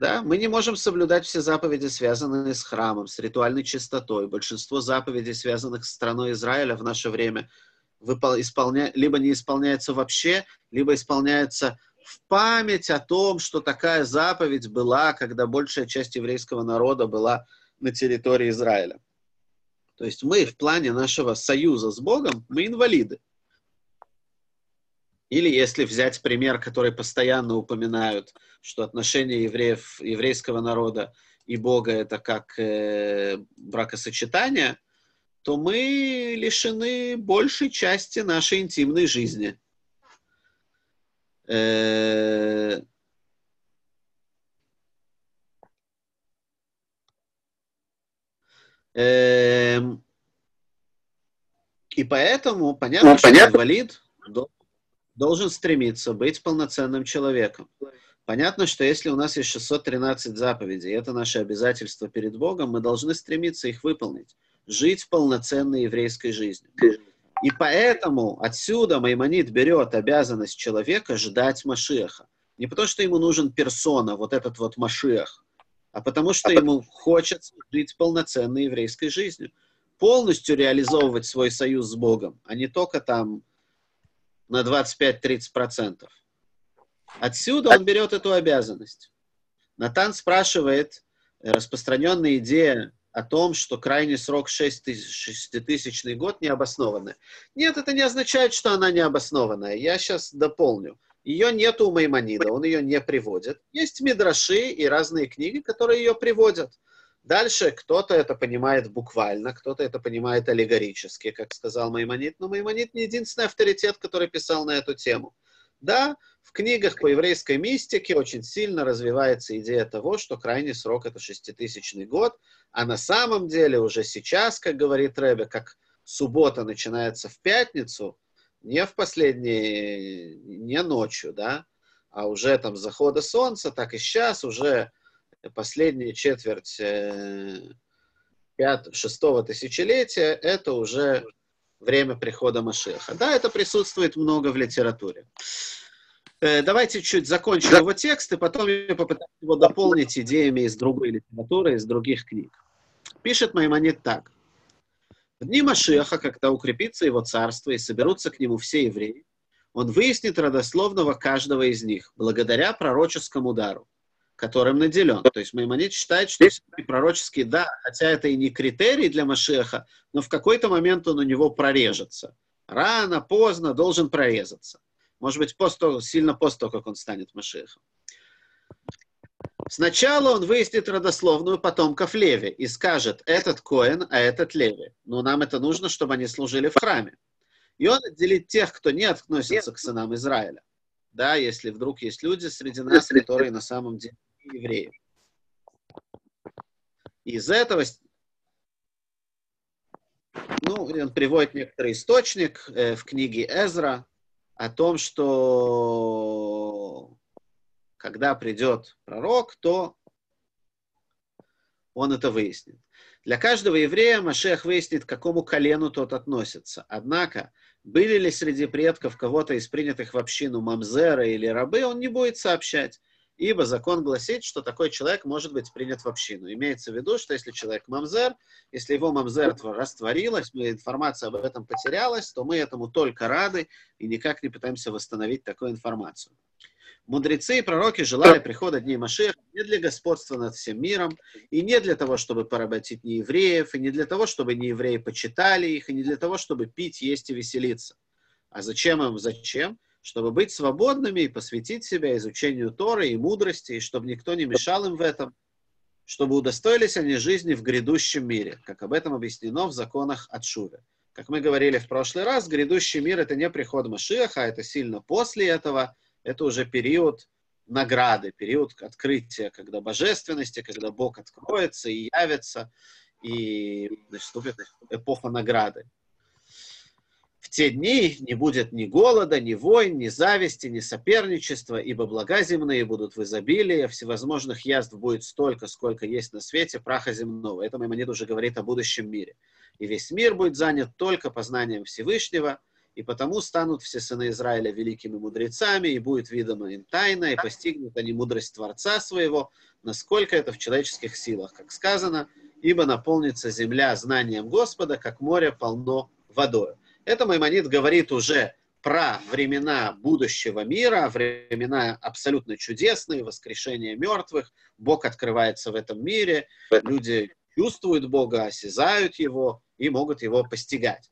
Да? Мы не можем соблюдать все заповеди, связанные с храмом, с ритуальной чистотой. Большинство заповедей, связанных с страной Израиля в наше время, исполня... либо не исполняется вообще, либо исполняется в память о том, что такая заповедь была, когда большая часть еврейского народа была на территории Израиля. То есть мы в плане нашего союза с Богом, мы инвалиды. Или если взять пример, который постоянно упоминают, что отношения евреев, еврейского народа и Бога это как э, бракосочетание, то мы лишены большей части нашей интимной жизни. Э, Эм, и поэтому понятно, ну, что понятно. инвалид должен стремиться быть полноценным человеком. Понятно, что если у нас есть 613 заповедей, это наше обязательство перед Богом, мы должны стремиться их выполнить, жить полноценной еврейской жизнью. И поэтому отсюда Маймонит берет обязанность человека ждать Машеха. Не потому, что ему нужен персона, вот этот вот Машех, а потому, что ему хочется жить полноценной еврейской жизнью. Полностью реализовывать свой союз с Богом, а не только там на 25-30%. Отсюда он берет эту обязанность. Натан спрашивает, э, распространенная идея о том, что крайний срок 6000 год необоснованная. Нет, это не означает, что она необоснованная. Я сейчас дополню. Ее нет у Маймонида, он ее не приводит. Есть мидраши и разные книги, которые ее приводят. Дальше кто-то это понимает буквально, кто-то это понимает аллегорически, как сказал Маймонид, но Маймонид не единственный авторитет, который писал на эту тему. Да, в книгах по еврейской мистике очень сильно развивается идея того, что крайний срок это шеститысячный год, а на самом деле уже сейчас, как говорит Рэбе, как суббота начинается в пятницу, не в последние, не ночью, да, а уже там захода солнца, так и сейчас уже последняя четверть э, пят, шестого тысячелетия, это уже время прихода Машеха. Да, это присутствует много в литературе. Э, давайте чуть закончим его текст, и потом я попытаюсь его дополнить идеями из другой литературы, из других книг. Пишет Маймонид так. В дни Машеха, когда укрепится его царство и соберутся к нему все евреи, он выяснит родословного каждого из них, благодаря пророческому дару, которым наделен. То есть Маймонид считает, что пророческий дар, хотя это и не критерий для Машеха, но в какой-то момент он у него прорежется. Рано, поздно должен прорезаться. Может быть, после, сильно после того, как он станет Машехом. Сначала он выяснит родословную потомков Леви и скажет, этот Коэн, а этот Леви. Но нам это нужно, чтобы они служили в храме. И он отделит тех, кто не относится к сынам Израиля. Да, если вдруг есть люди среди нас, которые на самом деле евреи. Из этого ну, он приводит некоторый источник э, в книге Эзра о том, что когда придет пророк, то он это выяснит. Для каждого еврея Машех выяснит, к какому колену тот относится. Однако, были ли среди предков кого-то из принятых в общину мамзера или рабы, он не будет сообщать. Ибо закон гласит, что такой человек может быть принят в общину. Имеется в виду, что если человек мамзер, если его мамзер растворилась, информация об этом потерялась, то мы этому только рады и никак не пытаемся восстановить такую информацию. Мудрецы и пророки желали прихода дней Машеха не для господства над всем миром, и не для того, чтобы поработить неевреев, и не для того, чтобы неевреи почитали их, и не для того, чтобы пить, есть и веселиться. А зачем им? Зачем? Чтобы быть свободными и посвятить себя изучению Торы и мудрости, и чтобы никто не мешал им в этом, чтобы удостоились они жизни в грядущем мире, как об этом объяснено в законах от Шуве. Как мы говорили в прошлый раз, грядущий мир – это не приход Машиаха, это сильно после этого – это уже период награды, период открытия, когда божественности, когда Бог откроется и явится, и наступит эпоха награды. В те дни не будет ни голода, ни войн, ни зависти, ни соперничества, ибо блага земные будут в изобилии, всевозможных язв будет столько, сколько есть на свете праха земного. Это Маймонид уже говорит о будущем мире. И весь мир будет занят только познанием Всевышнего – и потому станут все сыны Израиля великими мудрецами, и будет видимо им тайна, и постигнут они мудрость Творца своего, насколько это в человеческих силах, как сказано, ибо наполнится земля знанием Господа, как море полно водой. Это Маймонид говорит уже про времена будущего мира, времена абсолютно чудесные, воскрешение мертвых, Бог открывается в этом мире, люди чувствуют Бога, осязают Его и могут Его постигать.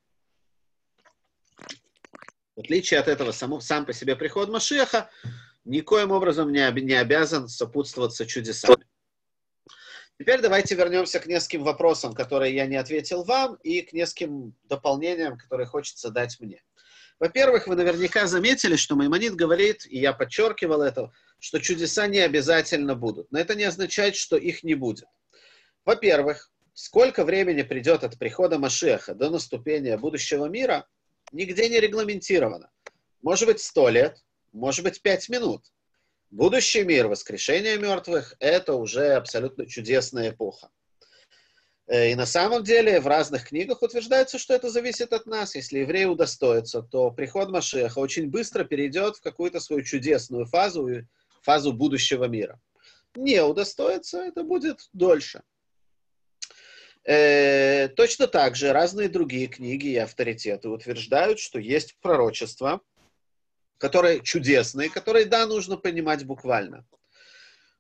В отличие от этого, сам, сам по себе приход Машеха никоим образом не, не обязан сопутствоваться чудесами. Теперь давайте вернемся к нескольким вопросам, которые я не ответил вам, и к нескольким дополнениям, которые хочется дать мне. Во-первых, вы наверняка заметили, что Маймонид говорит, и я подчеркивал это, что чудеса не обязательно будут. Но это не означает, что их не будет. Во-первых, Сколько времени придет от прихода Машеха до наступления будущего мира, нигде не регламентировано. Может быть, сто лет, может быть, пять минут. Будущий мир, воскрешение мертвых, это уже абсолютно чудесная эпоха. Э, и на самом деле в разных книгах утверждается, что это зависит от нас. Если евреи удостоятся, то приход Машеха очень быстро перейдет в какую-то свою чудесную фазу, фазу будущего мира. Не удостоится, это будет дольше. Э, точно так же разные другие книги и авторитеты утверждают, что есть пророчества, которые чудесные, которые, да, нужно понимать буквально.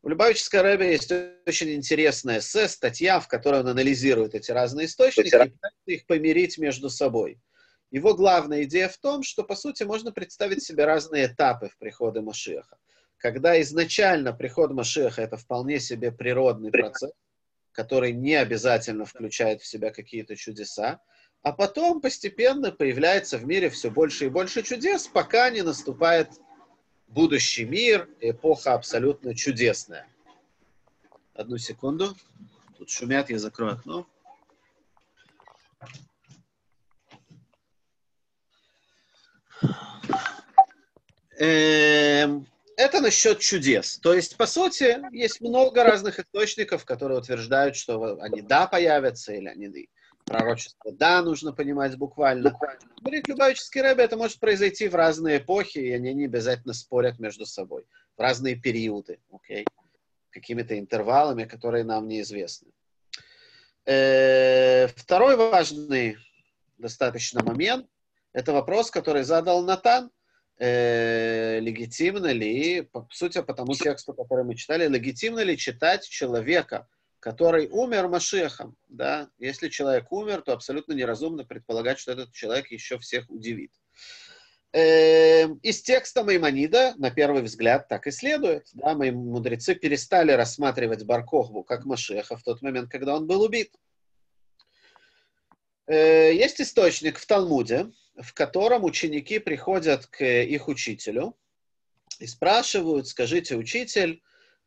У Любавической Рэбе есть очень интересная эссе, статья, в которой он анализирует эти разные источники и пытается их помирить между собой. Его главная идея в том, что, по сути, можно представить себе разные этапы в приходе Машеха. Когда изначально приход Машеха – это вполне себе природный процесс, который не обязательно включает в себя какие-то чудеса, а потом постепенно появляется в мире все больше и больше чудес, пока не наступает будущий мир, эпоха абсолютно чудесная. Одну секунду. Тут шумят, я закрою окно. Эм, это насчет чудес. То есть, по сути, есть много разных источников, которые утверждают, что они да появятся, или они пророчество да, нужно понимать буквально. Говорит Любавический Рэбе, это может произойти в разные эпохи, и они не обязательно спорят между собой. В разные периоды, окей? Okay? Какими-то интервалами, которые нам неизвестны. Э, второй важный достаточно момент – это вопрос, который задал Натан. Э, легитимно ли, сути, по тому тексту, который мы читали, легитимно ли читать человека – который умер Машехом, да, если человек умер, то абсолютно неразумно предполагать, что этот человек еще всех удивит. Эм, из текста Маймонида, на первый взгляд, так и следует. Да, мои мудрецы перестали рассматривать Баркохбу как Машеха в тот момент, когда он был убит. Э, есть источник в Талмуде, в котором ученики приходят к их учителю и спрашивают, скажите, учитель,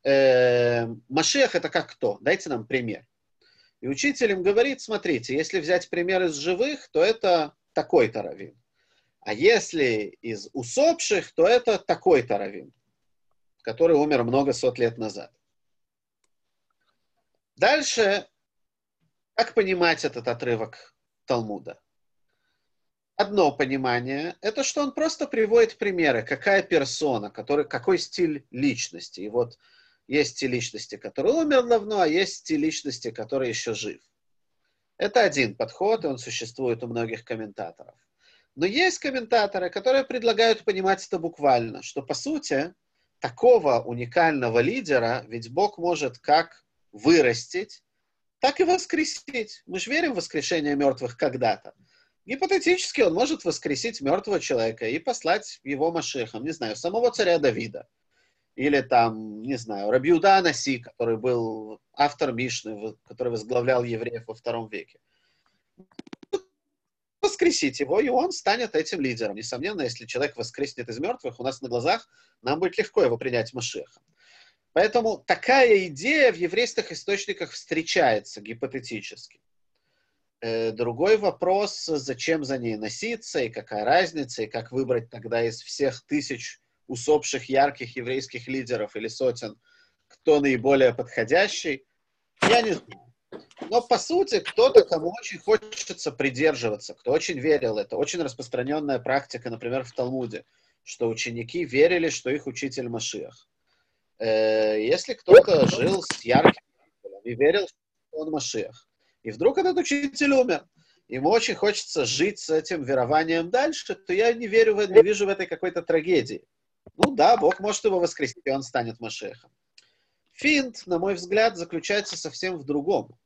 э, Машех это как кто? Дайте нам пример. И учитель им говорит, смотрите, если взять пример из живых, то это такой-то раввин. А если из усопших, то это такой-то раввин, который умер много сот лет назад. Дальше, как понимать этот отрывок Талмуда? Одно понимание – это что он просто приводит примеры, какая персона, который, какой стиль личности. И вот есть те личности, которые умер давно, а есть те личности, которые еще жив. Это один подход, и он существует у многих комментаторов. Но есть комментаторы, которые предлагают понимать это буквально, что по сути такого уникального лидера ведь Бог может как вырастить, так и воскресить. Мы же верим в воскрешение мертвых когда-то. Гипотетически он может воскресить мертвого человека и послать его Машехом, не знаю, самого царя Давида – или там, не знаю, Рабиуда Анаси, который был автор Мишны, который возглавлял евреев во втором веке. Воскресить его, и он станет этим лидером. Несомненно, если человек воскреснет из мертвых, у нас на глазах нам будет легко его принять Машехом. Поэтому такая идея в еврейских источниках встречается гипотетически. Э, другой вопрос, зачем за ней носиться, и какая разница, и как выбрать тогда из всех тысяч усопших ярких еврейских лидеров или сотен, кто наиболее подходящий, я не знаю. Но, по сути, кто-то, кому очень хочется придерживаться, кто очень верил, это очень распространенная практика, например, в Талмуде, что ученики верили, что их учитель Машиах. Э, если кто-то жил с ярким и верил, что он Машиах, и вдруг этот учитель умер, ему очень хочется жить с этим верованием дальше, то я не верю, не вижу в этой какой-то трагедии. Ну да, Бог может его воскресить, и он станет Машехом. Финт, на мой взгляд, заключается совсем в другом.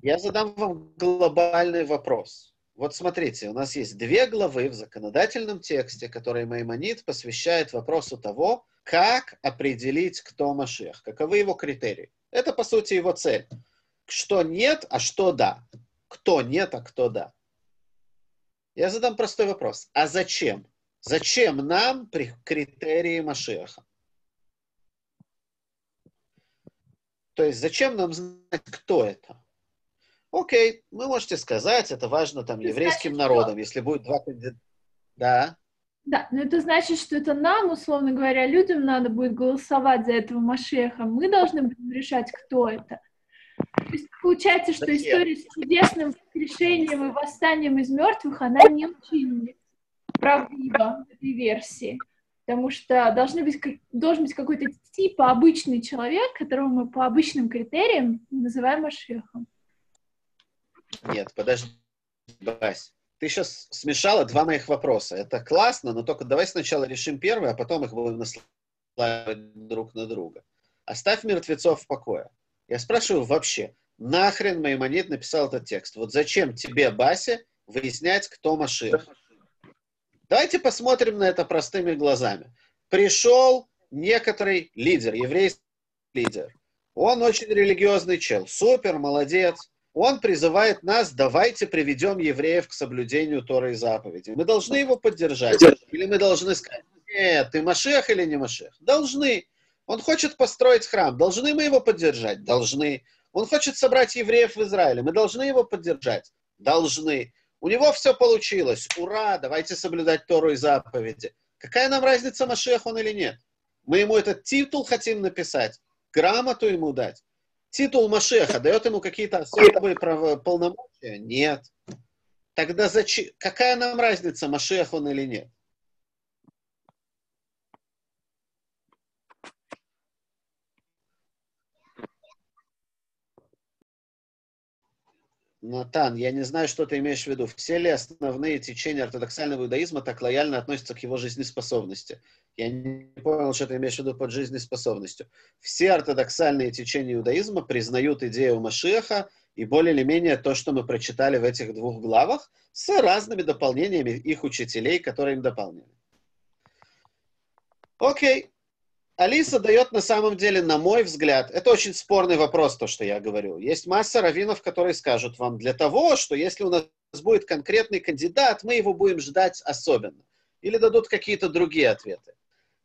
Я задам вам глобальный вопрос. Вот смотрите, у нас есть две главы в законодательном тексте, которые Маймонид посвящает вопросу того, как определить, кто Машех, каковы его критерии. Это, по сути, его цель. Что нет, а что да. Кто нет, а кто да. Я задам простой вопрос. А зачем? Зачем нам критерии Машеха? То есть зачем нам знать, кто это? Окей, вы можете сказать, это важно там еврейским значит, народам, что? если будет два кандидата. Да. Да, но это значит, что это нам, условно говоря, людям надо будет голосовать за этого Машеха. Мы должны будем решать, кто это. То есть получается, что Зачем? история с чудесным решением и восстанием из мертвых, она не очень правдива в этой версии. Потому что должны быть, должен быть какой-то типа обычный человек, которого мы по обычным критериям называем Машехом. Нет, подожди, Бась ты сейчас смешала два моих вопроса. Это классно, но только давай сначала решим первый, а потом их будем наслаивать друг на друга. Оставь мертвецов в покое. Я спрашиваю вообще, нахрен Маймонит написал этот текст? Вот зачем тебе, Басе, выяснять, кто Машир? Давайте посмотрим на это простыми глазами. Пришел некоторый лидер, еврейский лидер. Он очень религиозный чел. Супер, молодец он призывает нас, давайте приведем евреев к соблюдению Торы и заповедей. Мы должны его поддержать. Или мы должны сказать, нет, ты Машех или не Машех? Должны. Он хочет построить храм. Должны мы его поддержать? Должны. Он хочет собрать евреев в Израиле. Мы должны его поддержать? Должны. У него все получилось. Ура, давайте соблюдать Тору и заповеди. Какая нам разница, Машех он или нет? Мы ему этот титул хотим написать, грамоту ему дать титул Машеха дает ему какие-то особые полномочия? Нет. Тогда зачем? Какая нам разница, Машех он или нет? Натан, я не знаю, что ты имеешь в виду. Все ли основные течения ортодоксального иудаизма так лояльно относятся к его жизнеспособности? Я не понял, что ты имеешь в виду под жизнеспособностью. Все ортодоксальные течения иудаизма признают идею Машеха и более или менее то, что мы прочитали в этих двух главах, с разными дополнениями их учителей, которые им дополнили. Окей, Алиса дает на самом деле, на мой взгляд, это очень спорный вопрос, то, что я говорю. Есть масса раввинов, которые скажут вам, для того, что если у нас будет конкретный кандидат, мы его будем ждать особенно. Или дадут какие-то другие ответы.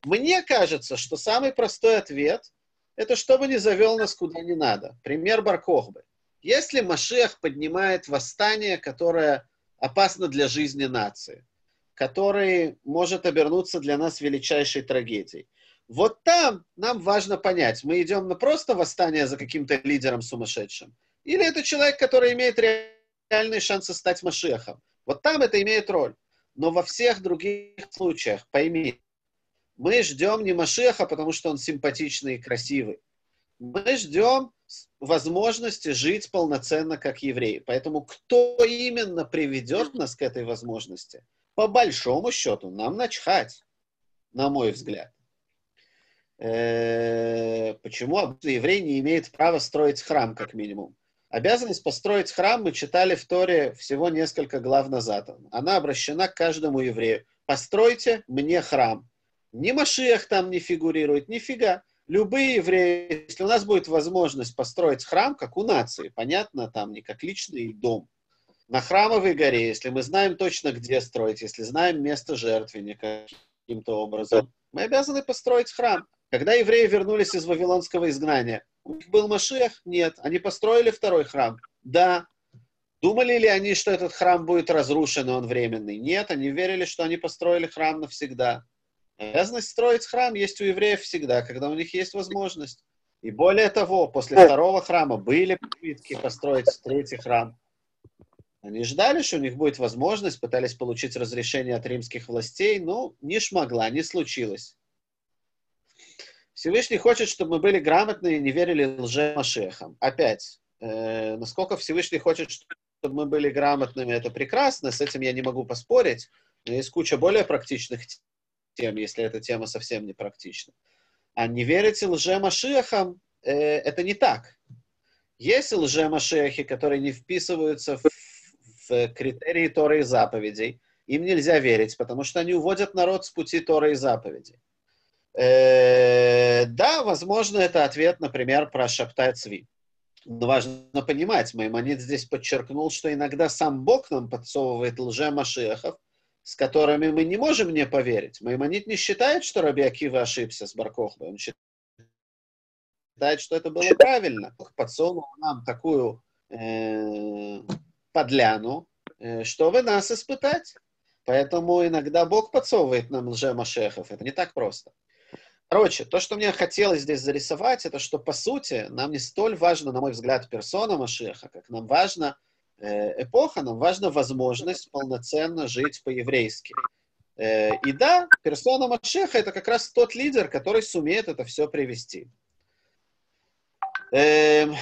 Мне кажется, что самый простой ответ – это чтобы не завел нас куда не надо. Пример Баркохбы. Если Машех поднимает восстание, которое опасно для жизни нации, который может обернуться для нас величайшей трагедией – вот там нам важно понять, мы идем на просто восстание за каким-то лидером сумасшедшим, или это человек, который имеет реальные шансы стать Машехом. Вот там это имеет роль. Но во всех других случаях, пойми, мы ждем не Машеха, потому что он симпатичный и красивый. Мы ждем возможности жить полноценно как евреи. Поэтому кто именно приведет нас к этой возможности, по большому счету, нам начхать, на мой взгляд. Э, почему еврей не имеет права строить храм, как минимум. Обязанность построить храм мы читали в Торе всего несколько глав назад. Она обращена к каждому еврею. Постройте мне храм. Ни Машиах там не фигурирует, нифига. Любые евреи, если у нас будет возможность построить храм, как у нации, понятно, там не как личный дом, на храмовой горе, если мы знаем точно, где строить, если знаем место жертвенника каким-то образом, мы обязаны построить храм. Когда евреи вернулись из Вавилонского изгнания, у них был Машех? Нет. Они построили второй храм? Да. Думали ли они, что этот храм будет разрушен, и он временный? Нет, они верили, что они построили храм навсегда. Обязанность строить храм есть у евреев всегда, когда у них есть возможность. И более того, после второго храма были попытки построить третий храм. Они ждали, что у них будет возможность, пытались получить разрешение от римских властей, но не шмогла, не случилось. Всевышний хочет, чтобы мы были грамотны и не верили лже-машехам. Опять, э, насколько Всевышний хочет, чтобы мы были грамотными, это прекрасно, с этим я не могу поспорить. Но есть куча более практичных тем, если эта тема совсем не практична. А не верить лже-машехам, э, это не так. Есть лже-машехи, которые не вписываются в, в критерии Торы и заповедей. Им нельзя верить, потому что они уводят народ с пути Торы и заповедей. Э, да, возможно, это ответ, например, про Шаптай Цви. Но важно понимать, Маймонид здесь подчеркнул, что иногда сам Бог нам подсовывает лже-машехов, с которыми мы не можем не поверить. Маймонид не считает, что Раби Акива ошибся с Баркохбой. Он считает, что это было правильно. Подсунул нам такую э, подляну, э, чтобы нас испытать. Поэтому иногда Бог подсовывает нам лже-машехов. Это не так просто. Короче, то, что мне хотелось здесь зарисовать, это что, по сути, нам не столь важно, на мой взгляд, персона Машеха, как нам важно э, эпоха, нам важна возможность полноценно жить по-еврейски. Э, и да, персона Машеха это как раз тот лидер, который сумеет это все привести. Эм,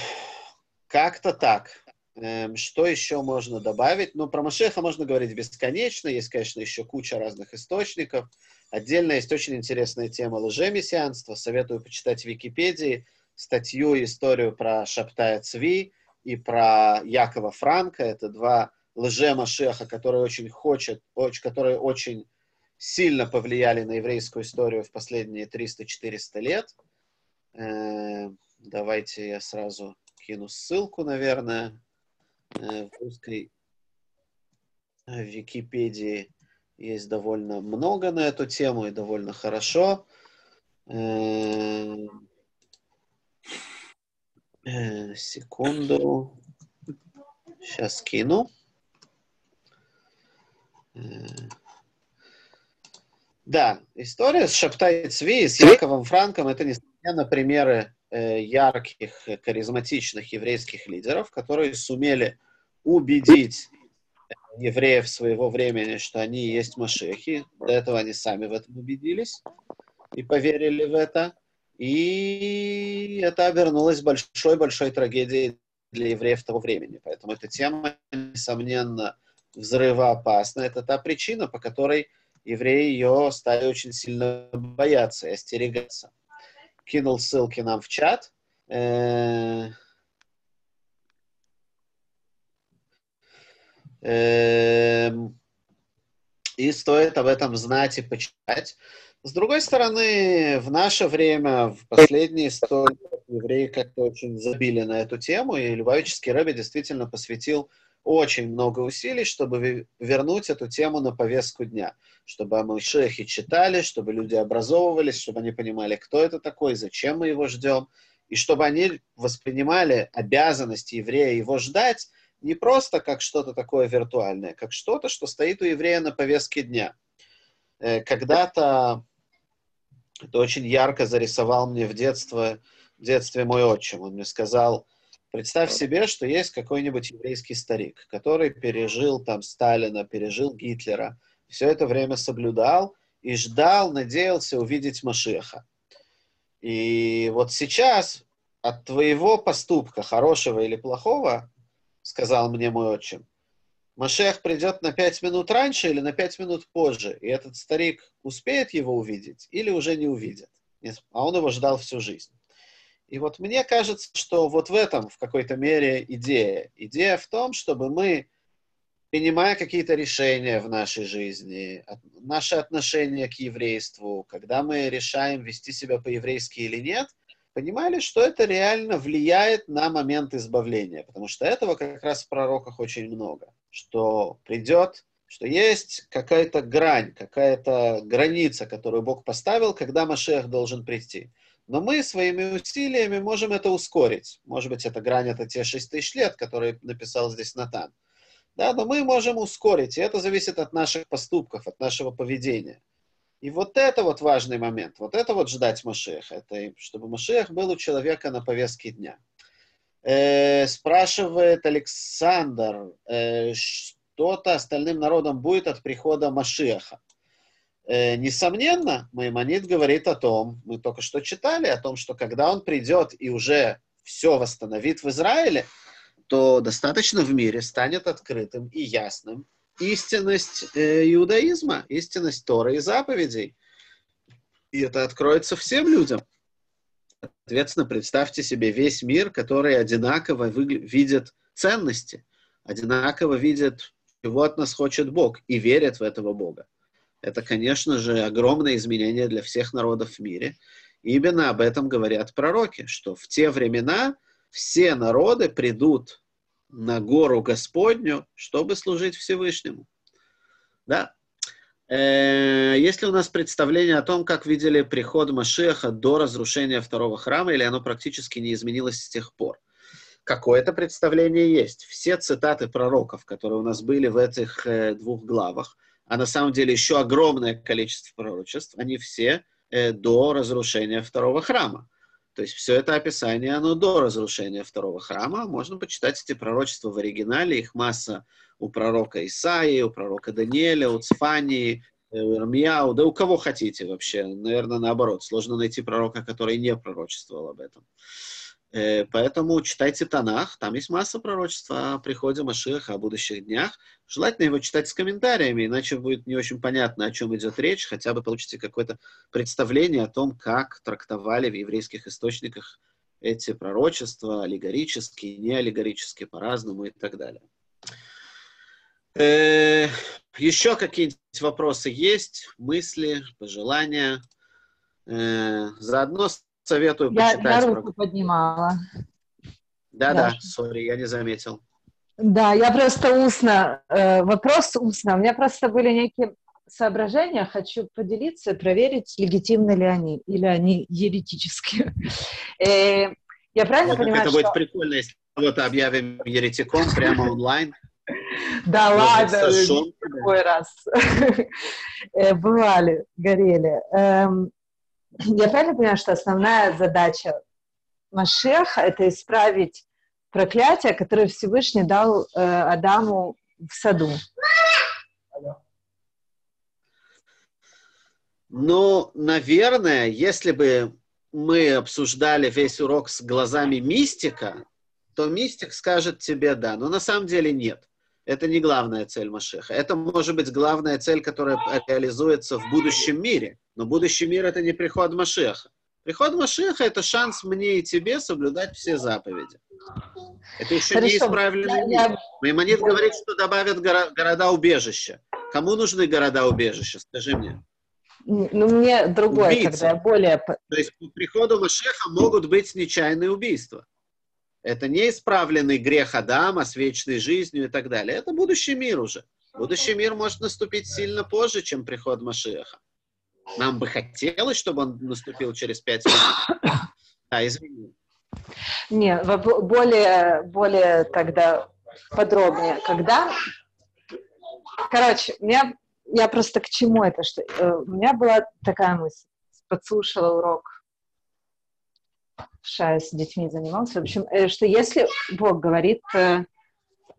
как-то так. Эм, что еще можно добавить? Ну, про Машеха можно говорить бесконечно. Есть, конечно, еще куча разных источников. Отдельно есть очень интересная тема лжемессианства. Советую почитать в Википедии статью, историю про Шаптая Цви и про Якова Франка. Это два лже-машеха, которые очень хочет, очень, которые очень сильно повлияли на еврейскую историю в последние 300-400 лет. Э, давайте я сразу кину ссылку, наверное, э, в русской э, Википедии есть довольно много на эту тему и довольно хорошо. Секунду. Сейчас кину. Да, история с Шаптай Цви, с Яковом Франком, это, несомненно, примеры э, ярких, харизматичных еврейских лидеров, которые сумели убедить евреев своего времени, что они есть машехи. До этого они сами в этом убедились и поверили в это. И это обернулось большой-большой трагедией для евреев того времени. Поэтому эта тема, несомненно, взрывоопасна. Это та причина, по которой евреи ее стали очень сильно бояться и остерегаться. Кинул ссылки нам в чат. Э, эм, и стоит об этом знать и почитать. С другой стороны, в наше время, в последние сто лет, евреи как-то очень забили на эту тему, и Любавический Рэбби действительно посвятил очень много усилий, чтобы вернуть эту тему на повестку дня, чтобы мы шейхи читали, чтобы люди образовывались, чтобы они понимали, кто это такой, зачем мы его ждем, и чтобы они воспринимали обязанность еврея его ждать не просто как что-то такое виртуальное, как что-то, что стоит у еврея на повестке дня. Э, когда-то это очень ярко зарисовал мне в детстве, в детстве мой отчим. Он мне сказал, Представь себе, что есть какой-нибудь еврейский старик, который пережил там Сталина, пережил Гитлера, все это время соблюдал и ждал, надеялся увидеть Машеха. И вот сейчас от твоего поступка, хорошего или плохого, сказал мне мой отчим, Машех придет на пять минут раньше или на пять минут позже, и этот старик успеет его увидеть или уже не увидит. А он его ждал всю жизнь. И вот мне кажется, что вот в этом в какой-то мере идея. Идея в том, чтобы мы, принимая какие-то решения в нашей жизни, наше отношение к еврейству, когда мы решаем вести себя по-еврейски или нет, понимали, что это реально влияет на момент избавления. Потому что этого как раз в пророках очень много. Что придет, что есть какая-то грань, какая-то граница, которую Бог поставил, когда Машех должен прийти. Но мы своими усилиями можем это ускорить. Может быть, эта грань это те 6 тысяч лет, которые написал здесь Натан. Да, но мы можем ускорить, и это зависит от наших поступков, от нашего поведения. И вот это вот важный момент, вот это вот ждать Машеха, это чтобы Машех был у человека на повестке дня. Э, спрашивает Александр, э, что-то остальным народам будет от прихода Машеха. Э, несомненно, Маймонит говорит о том, мы только что читали, о том, что когда он придет и уже все восстановит в Израиле, то достаточно в мире станет открытым и ясным истинность э, иудаизма, истинность Торы и заповедей. И это откроется всем людям. Соответственно, представьте себе весь мир, который одинаково видит ценности, одинаково видит, чего от нас хочет Бог, и верит в этого Бога это, конечно же, огромное изменение для всех народов в мире. И именно об этом говорят пророки, что в те времена все народы придут на гору Господню, чтобы служить Всевышнему. Да? Э, есть ли у нас представление о том, как видели приход Машеха до разрушения второго храма, или оно практически не изменилось с тех пор? Какое-то представление есть. Все цитаты пророков, которые у нас были в этих э, двух главах, а на самом деле еще огромное количество пророчеств, они все э, до разрушения второго храма. То есть все это описание, оно до разрушения второго храма. Можно почитать эти пророчества в оригинале, их масса у пророка Исаии, у пророка Даниэля, у Цфании, э, у Ирмияу, да у кого хотите вообще. Наверное, наоборот, сложно найти пророка, который не пророчествовал об этом. Э, поэтому читайте Танах, там есть масса пророчества о приходе Машиха, о будущих днях. Желательно его читать с комментариями, иначе будет не очень понятно, о чем идет речь, хотя бы получите какое-то представление о том, как трактовали в еврейских источниках эти пророчества, аллегорические, не аллегорические, по-разному и так далее. Э, еще какие-нибудь вопросы есть, мысли, пожелания? Э, заодно советую я, почитать. Я руку про... поднимала. Да-да, сори, я не заметил. Да, я просто устно, э, вопрос устно. У меня просто были некие соображения, хочу поделиться, проверить, легитимны ли они, или они еретические. Э, я правильно вот понимаю, Это что... будет прикольно, если кого-то объявим еретиком прямо онлайн. Да ладно, другой раз. Э, бывали, горели. Я правильно понимаю, что основная задача Машеха — это исправить проклятие, которое Всевышний дал э, Адаму в саду? Ну, наверное, если бы мы обсуждали весь урок с глазами мистика, то мистик скажет тебе да, но на самом деле нет. Это не главная цель Машеха. Это может быть главная цель, которая реализуется в будущем мире. Но будущий мир — это не приход Машеха. Приход Машеха — это шанс мне и тебе соблюдать все заповеди. Это еще Хорошо. не исправленный мир. Маймонид говорит, что добавят горо- города-убежища. Кому нужны города-убежища? Скажи мне. Ну, мне другое, Убийцы. когда более... То есть по приходу Машеха могут быть нечаянные убийства. Это не исправленный грех Адама с вечной жизнью и так далее. Это будущий мир уже. Будущий мир может наступить сильно позже, чем приход Машиаха. Нам бы хотелось, чтобы он наступил через пять минут. Да, извини. Не, более, более тогда подробнее. Когда... Короче, меня, я просто к чему это? Что, э, у меня была такая мысль. Подслушала урок с детьми занимался. В общем, э, что если Бог говорит э,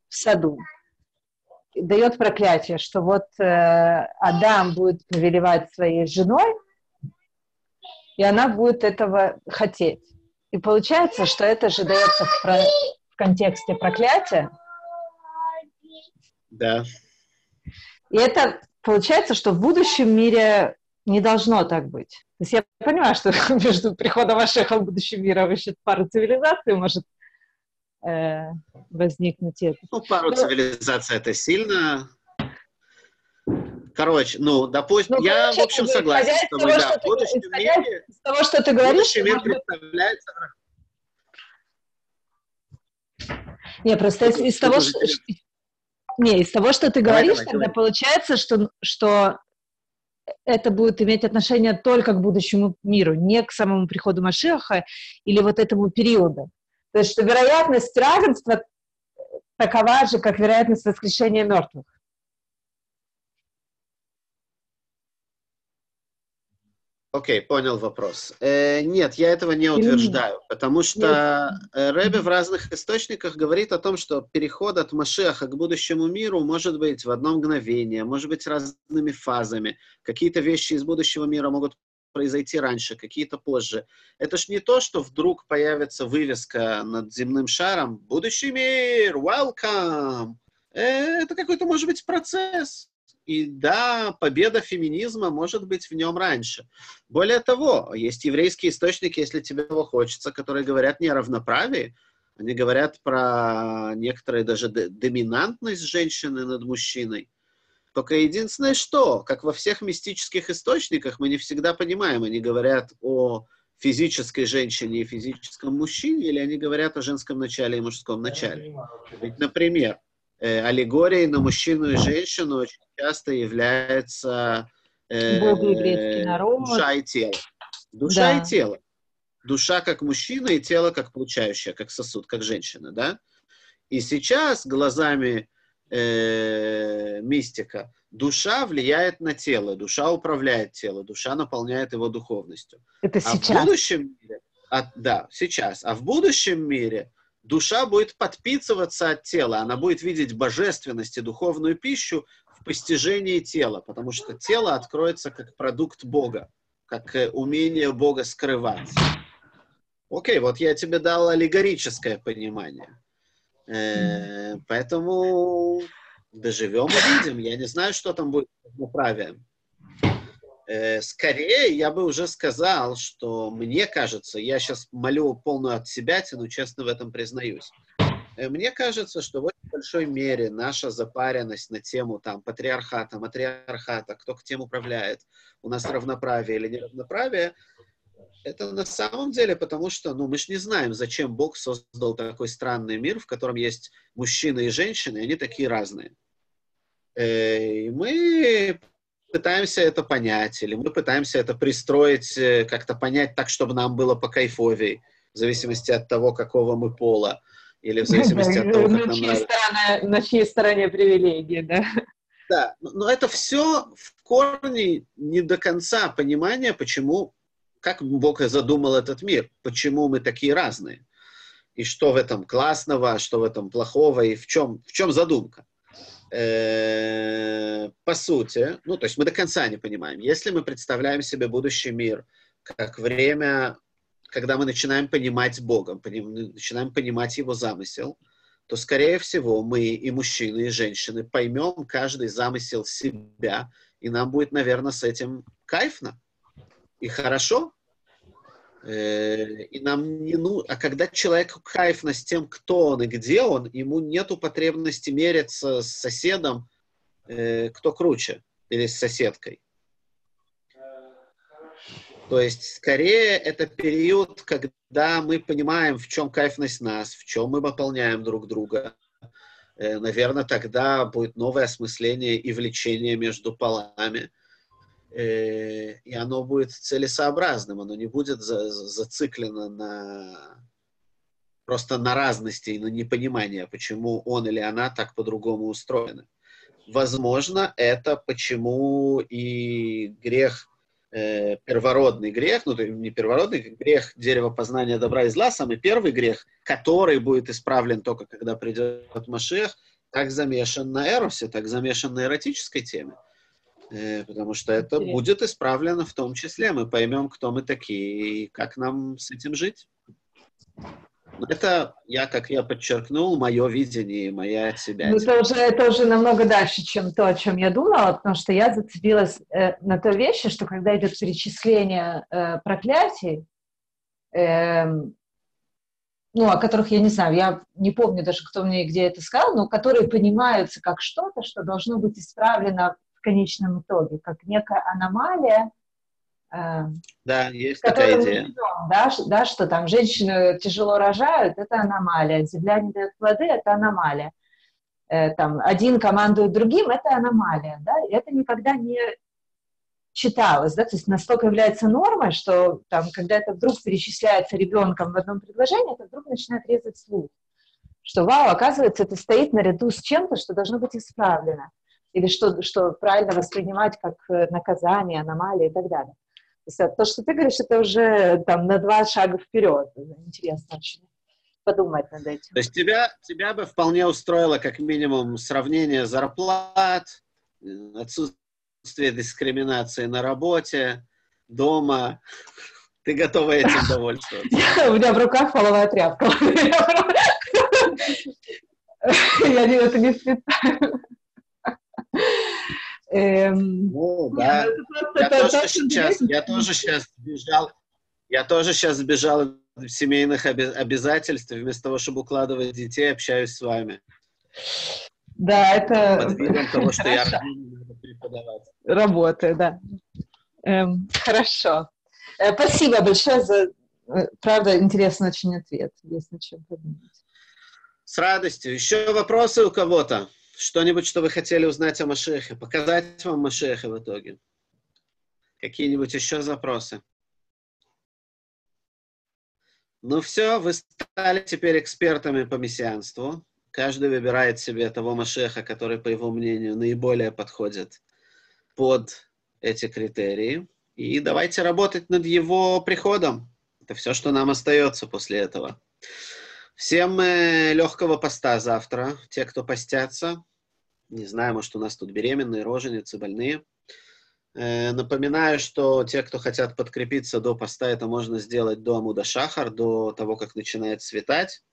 в саду, дает проклятие, что вот э, Адам будет повелевать своей женой, и она будет этого хотеть. И получается, что это же дается в, про... в контексте проклятия. Да. И это получается, что в будущем мире не должно так быть. То есть я понимаю, что между приходом Ашеха в будущем мира вообще пару цивилизаций может э, возникнуть. Это. Ну, пару Но... цивилизаций это сильно. Короче, ну, допустим, ну, я, короче, в общем, согласен с тобой, да, в будущем мире... Из того, что ты говоришь... Будущий мир представляется... Не, просто из, из того, что... Не, из того, что ты давай, говоришь, давай, тогда давай. получается, что, что это будет иметь отношение только к будущему миру, не к самому приходу Машеха или вот этому периоду. То есть, что вероятность равенства такова же, как вероятность воскрешения мертвых. Окей, okay, понял вопрос. Э, нет, я этого не утверждаю, потому что э, Рэбе в разных источниках говорит о том, что переход от Машеха к будущему миру может быть в одно мгновение, может быть разными фазами. Какие-то вещи из будущего мира могут произойти раньше, какие-то позже. Это ж не то, что вдруг появится вывеска над земным шаром «Будущий мир! Welcome!» э, Это какой-то, может быть, процесс. И да, победа феминизма может быть в нем раньше. Более того, есть еврейские источники, если тебе его хочется, которые говорят не о равноправии, они говорят про некоторые даже доминантность женщины над мужчиной. Только единственное, что, как во всех мистических источниках, мы не всегда понимаем, они говорят о физической женщине и физическом мужчине, или они говорят о женском начале и мужском начале. Ведь, например, э, аллегории на мужчину и женщину очень часто является э, душа и тело. Душа Да. и тело. Душа как мужчина и тело как получающая, как сосуд, как женщина, да? И сейчас глазами э, мистика душа влияет на тело, душа управляет тело, душа наполняет его духовностью. Это А в сейчас. будущем мире, а- да, сейчас, а в будущем мире душа будет подпитываться от тела, она будет видеть божественность и духовную пищу в постижении тела, потому что тело откроется как продукт Бога, как э, умение Бога скрываться. Окей, вот я тебе дал аллегорическое понимание. Э, поэтому доживем увидим. Я не знаю, что там будет с равноправием. Э, Скорее, я бы уже сказал, что мне кажется, я сейчас молю полную от себя, но честно в этом признаюсь. Э, Мне кажется, что в очень большой мере наша запаренность на тему там, патриархата, матриархата, кто к тем управляет, у нас равноправие или неравноправие, это на самом деле потому, что ну, мы же не знаем, зачем Бог создал такой странный мир, в котором есть мужчины и женщины, и они такие разные. Э, И мы пытаемся это понять, или мы пытаемся это пристроить, э, как-то понять так, чтобы нам было по кайфовей, в зависимости от того, какого мы пола, или в зависимости от того, как на, нам нравится. стороне, на чьей стороне привилегии, да? Да, но это все в корне не до конца понимание, почему, как Бог задумал этот мир, почему мы такие разные, и что в этом классного, а что в этом плохого, и в чем, в чем задумка. Э, По сути, ну, то есть мы до конца не понимаем. Если мы представляем себе будущий мир как время, когда мы начинаем понимать Бога, поним- начинаем понимать Его замысел, то, скорее всего, мы и мужчины, и женщины поймем каждый замысел себя, и нам будет, наверное, с этим кайфно и хорошо. Э, И нам не ну, а когда человеку кайфно с тем, кто он и где он, ему нету потребности мериться с соседом, э, кто круче, или с соседкой. То есть, скорее, это период, когда мы понимаем, в чем кайфность нас, в чем мы выполняем друг друга. Э, Наверное, тогда будет новое осмысление и влечение между полами. Э, И оно будет целесообразным, оно не будет за- за- зациклено на просто на разности и на непонимание, почему он или она так по-другому устроены. Возможно, это почему и грех э, первородный грех, ну, не первородный, грех дерева познания добра и зла, самый первый грех, который будет исправлен только когда придет Машех, так замешан на эросе, так замешан на эротической теме. Э, потому что это Интересно. будет исправлено в том числе. Мы поймем, кто мы такие и как нам с этим жить. Но Это, я, как я подчеркнул, мое видение моя от себя. Ну, это уже, это уже намного дальше, чем то, о чем я думала, потому что я зацепилась э, на той вещи, что когда идет перечисление э, проклятий, эм, ну, о которых я не знаю, я не помню даже, кто мне где это сказал, но которые понимаются как что-то, что должно быть исправлено в конечном итоге, как некая аномалия, э, Да, есть такая идея. живем, да, да, что там женщины тяжело рожают, это аномалия, земля не дает плоды, это аномалия. Э, там, один командует другим, это аномалия, да, и это никогда не читалось, да, то есть настолько является нормой, что там, когда это вдруг перечисляется ребенком в одном предложении, это вдруг начинает резать слух, что, вау, оказывается, это стоит наряду с чем-то, что должно быть исправлено, или что, что правильно воспринимать как э, наказание, аномалия и так далее. То есть, а то, что ты говоришь, это уже там на два шага вперед. Интересно очень подумать над этим. То есть тебя, тебя бы вполне устроило как минимум сравнение зарплат, э, отсутствие дискриминации на работе, дома. Ты готова этим довольствоваться? У меня в руках половая тряпка. Я не- это не специально. Эм, Ну, да. просто- Я тоже сейчас, я тоже сейчас сбежал, я тоже сейчас сбежал из семейных оби- обязательств, вместо того, чтобы укладывать детей, общаюсь с вами. Да, это Под видом того, что я надо преподавать. работает, да. Эм, Хорошо. Э, Спасибо большое за, э, правда, интересный очень ответ. Есть над чем подумать. С радостью. Еще вопросы у кого-то? Что-нибудь, что вы хотели узнать о Машехе? Показать вам Машеха в итоге? Какие-нибудь еще запросы? Ну все, вы стали теперь экспертами по мессианству. Каждый выбирает себе того Машеха, который, по его мнению, наиболее подходит под эти критерии. И давайте работать над его приходом. Это все, что нам остается после этого. Всем э, легкого поста завтра. Те, кто постятся. Не знаю, может, у нас тут беременные, роженицы, больные. Э, напоминаю, что те, кто хотят подкрепиться до поста, это можно сделать до Амуда Шахар, до того, как начинает светать.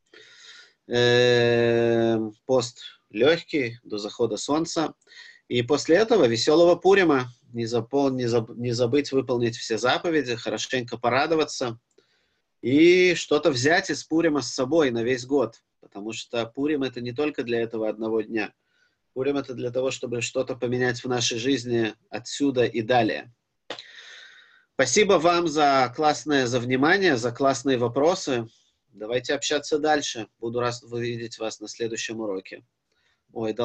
Э, пост легкий, до захода солнца. И после этого веселого Пурима. Не, запол... не, заб... не забыть выполнить все заповеди, хорошенько порадоваться и что-то взять из Пурима с собой на весь год. Потому что Пурим это не только для этого одного дня – Пурим это для того, чтобы что-то поменять в нашей жизни отсюда и далее. Спасибо вам за классное, за внимание, за классные вопросы. Давайте общаться дальше. Буду рад увидеть вас на следующем уроке. Ой, да ладно.